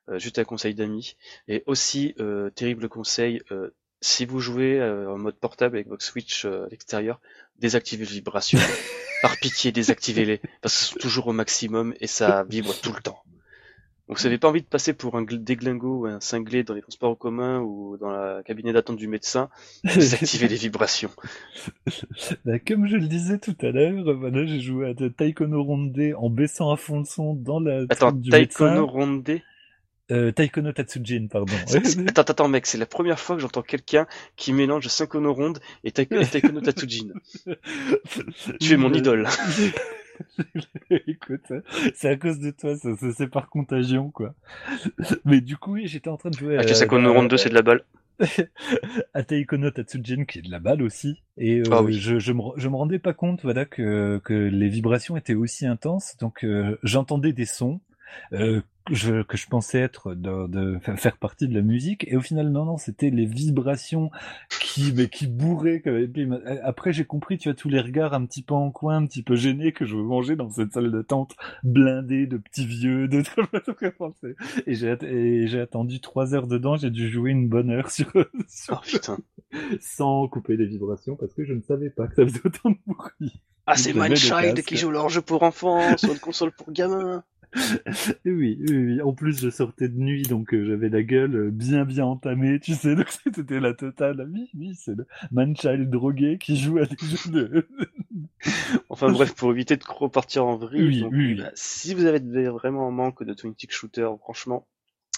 Euh, juste un conseil d'amis. Et aussi, euh, terrible conseil, euh, si vous jouez en mode portable avec votre Switch à l'extérieur, désactivez les vibrations. Par pitié, désactivez-les. Parce que sont toujours au maximum et ça vibre tout le temps. Donc vous n'avez pas envie de passer pour un déglingo ou un cinglé dans les transports en commun ou dans la cabinet d'attente du médecin, désactivez les vibrations. Bah, comme je le disais tout à l'heure, voilà, j'ai joué à Taikono Ronde en baissant à fond le son dans la Attends, du Taikono Ronde? Euh, Taikono Tatsujin, pardon. attends, attends, mec, c'est la première fois que j'entends quelqu'un qui mélange Synchrono Ronde et, Taikono Tatsujin. tu es mon idole. Écoute, c'est à cause de toi, ça, c'est par contagion, quoi. Mais du coup, oui, j'étais en train de jouer. À... no Round 2, c'est de la balle. à Taikono Tatsujin, qui est de la balle aussi. Et euh, ah je, je, me, je me rendais pas compte, voilà, que, que les vibrations étaient aussi intenses. Donc, euh, j'entendais des sons. Euh, je, que je pensais être de, de, faire partie de la musique et au final non non c'était les vibrations qui mais qui bourraient après j'ai compris tu as tous les regards un petit peu en coin un petit peu gênés que je veux manger dans cette salle d'attente blindée de petits vieux de et j'ai et j'ai attendu trois heures dedans j'ai dû jouer une bonne heure sur, sur oh, sans couper les vibrations parce que je ne savais pas que ça faisait autant de bruit. Ah c'est Mindchild qui joue leur jeu pour enfants sur une console pour gamins oui, oui, oui, en plus je sortais de nuit, donc euh, j'avais la gueule euh, bien bien entamée, tu sais, donc c'était la totale. Oui, oui, c'est le man-child drogué qui joue à des jeux de... enfin bref, pour éviter de repartir en vrille, bah, si vous avez vraiment un manque de twin tick shooter, franchement,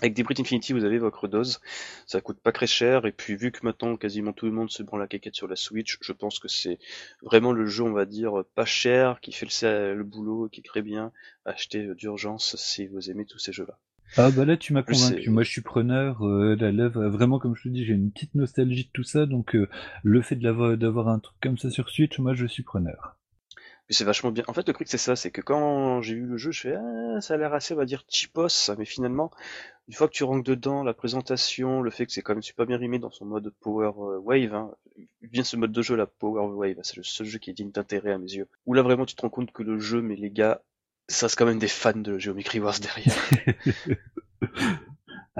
avec des Infinity, vous avez votre dose, ça coûte pas très cher, et puis vu que maintenant quasiment tout le monde se prend la caquette sur la Switch, je pense que c'est vraiment le jeu, on va dire, pas cher, qui fait le, le boulot, qui est très bien, acheter d'urgence si vous aimez tous ces jeux-là. Ah bah là tu m'as convaincu, moi je suis preneur, euh, là, vraiment comme je te dis j'ai une petite nostalgie de tout ça, donc euh, le fait d'avoir un truc comme ça sur Switch, moi je suis preneur. C'est vachement bien. En fait le truc c'est ça, c'est que quand j'ai eu le jeu, je fais ah, ça a l'air assez on va dire cheapos, mais finalement une fois que tu rentres dedans, la présentation, le fait que c'est quand même super bien rimé dans son mode Power euh, Wave, hein, ce mode de jeu la Power Wave, c'est le seul jeu qui est digne d'intérêt à mes yeux. Où là vraiment tu te rends compte que le jeu, mais les gars, ça c'est quand même des fans de Geometry Wars derrière.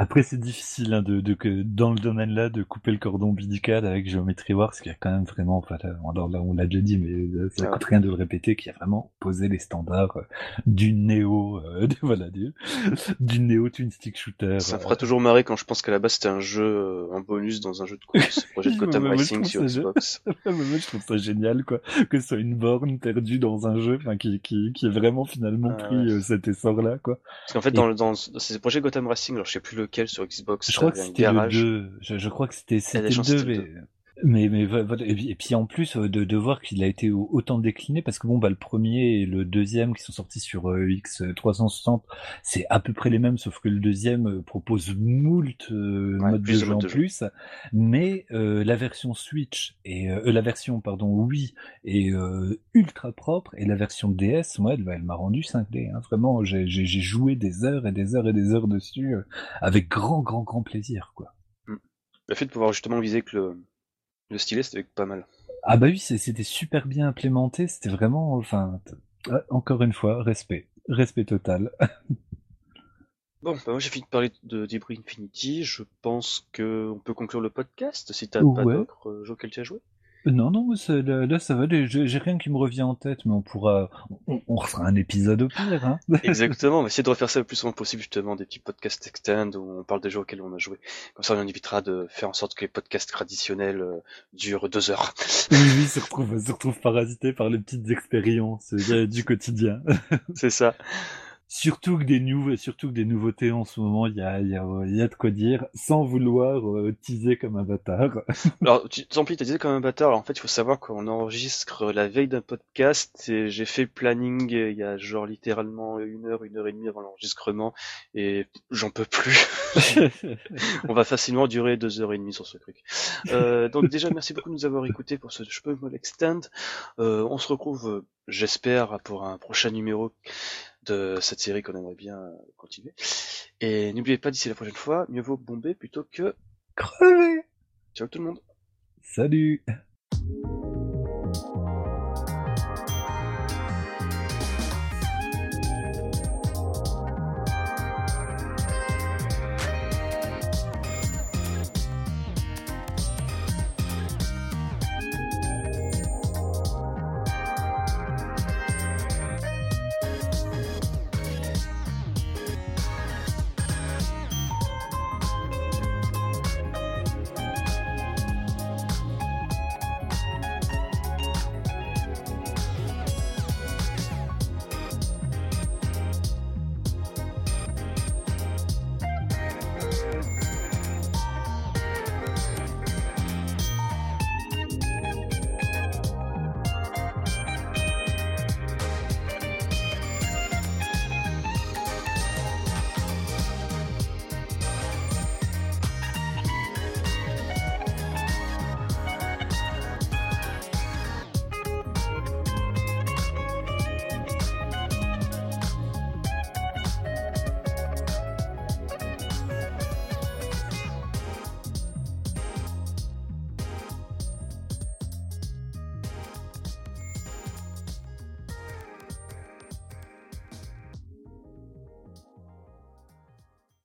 Après, c'est difficile hein, de, de, que dans le domaine-là de couper le cordon ombilical avec Geometry Wars, qui a quand même vraiment, enfin, là, on l'a déjà dit, mais euh, ça ah. coûte rien de le répéter, qui a vraiment posé les standards euh, du néo, euh, voilà, du, du néo twin stick shooter. Ça fera toujours marrer quand je pense qu'à la base c'était un jeu, un bonus dans un jeu de course, projet de Gotham Racing sur Xbox. je trouve ça génial, quoi, que ce soit une borne perdue dans un jeu, enfin, qui, qui, qui est vraiment finalement ah, pris cet essor-là, quoi. Parce qu'en fait, dans, dans, dans ces projets Gotham Racing, alors je sais plus lequel sur Xbox. Je crois que c'était le 2. Je, crois que c'était le 2, mais mais, mais et puis en plus euh, de, de voir qu'il a été autant décliné parce que bon bah le premier et le deuxième qui sont sortis sur euh, X360 c'est à peu près les mêmes sauf que le deuxième euh, propose moult modes de jeu en plus mais la version Switch et la version pardon oui est ultra propre et la version DS moi elle, elle m'a rendu 5D hein. vraiment j'ai joué des heures et des heures et des heures dessus avec grand grand grand plaisir quoi. Mm. Le fait de pouvoir justement viser que le le stylet, c'était pas mal. Ah bah oui, c'était super bien implémenté, c'était vraiment, enfin, encore une fois, respect, respect total. bon, bah moi j'ai fini de parler de Debris Infinity, je pense qu'on peut conclure le podcast si t'as pas d'autres euh, jeux auxquels tu as joué. Non, non, là, ça va. J'ai rien qui me revient en tête, mais on pourra, on, refera un épisode au pire. Hein Exactement. On va essayer de refaire ça le plus souvent possible, justement, des petits podcasts extend où on parle des jeux auxquels on a joué. Comme ça, on évitera de faire en sorte que les podcasts traditionnels euh, durent deux heures. oui, oui, se retrouve, se retrouve parasité par les petites expériences euh, du quotidien. C'est ça. Surtout que des nouveaux, surtout que des nouveautés en ce moment, il y a, y, a, y a de quoi dire, sans vouloir euh, teaser comme un bâtard. Alors, tu, tant pis, t'as teasé comme un bâtard. Alors, en fait, il faut savoir qu'on enregistre la veille d'un podcast et j'ai fait planning il y a genre littéralement une heure, une heure et demie avant l'enregistrement et j'en peux plus. On va facilement durer deux heures et demie sur ce truc. Euh, donc déjà, merci beaucoup de nous avoir écoutés pour ce Je peux me l'extend. Euh, on se retrouve, j'espère, pour un prochain numéro de cette série qu'on aimerait bien continuer. Et n'oubliez pas d'ici la prochaine fois, mieux vaut bomber plutôt que crever. Ciao tout le monde. Salut.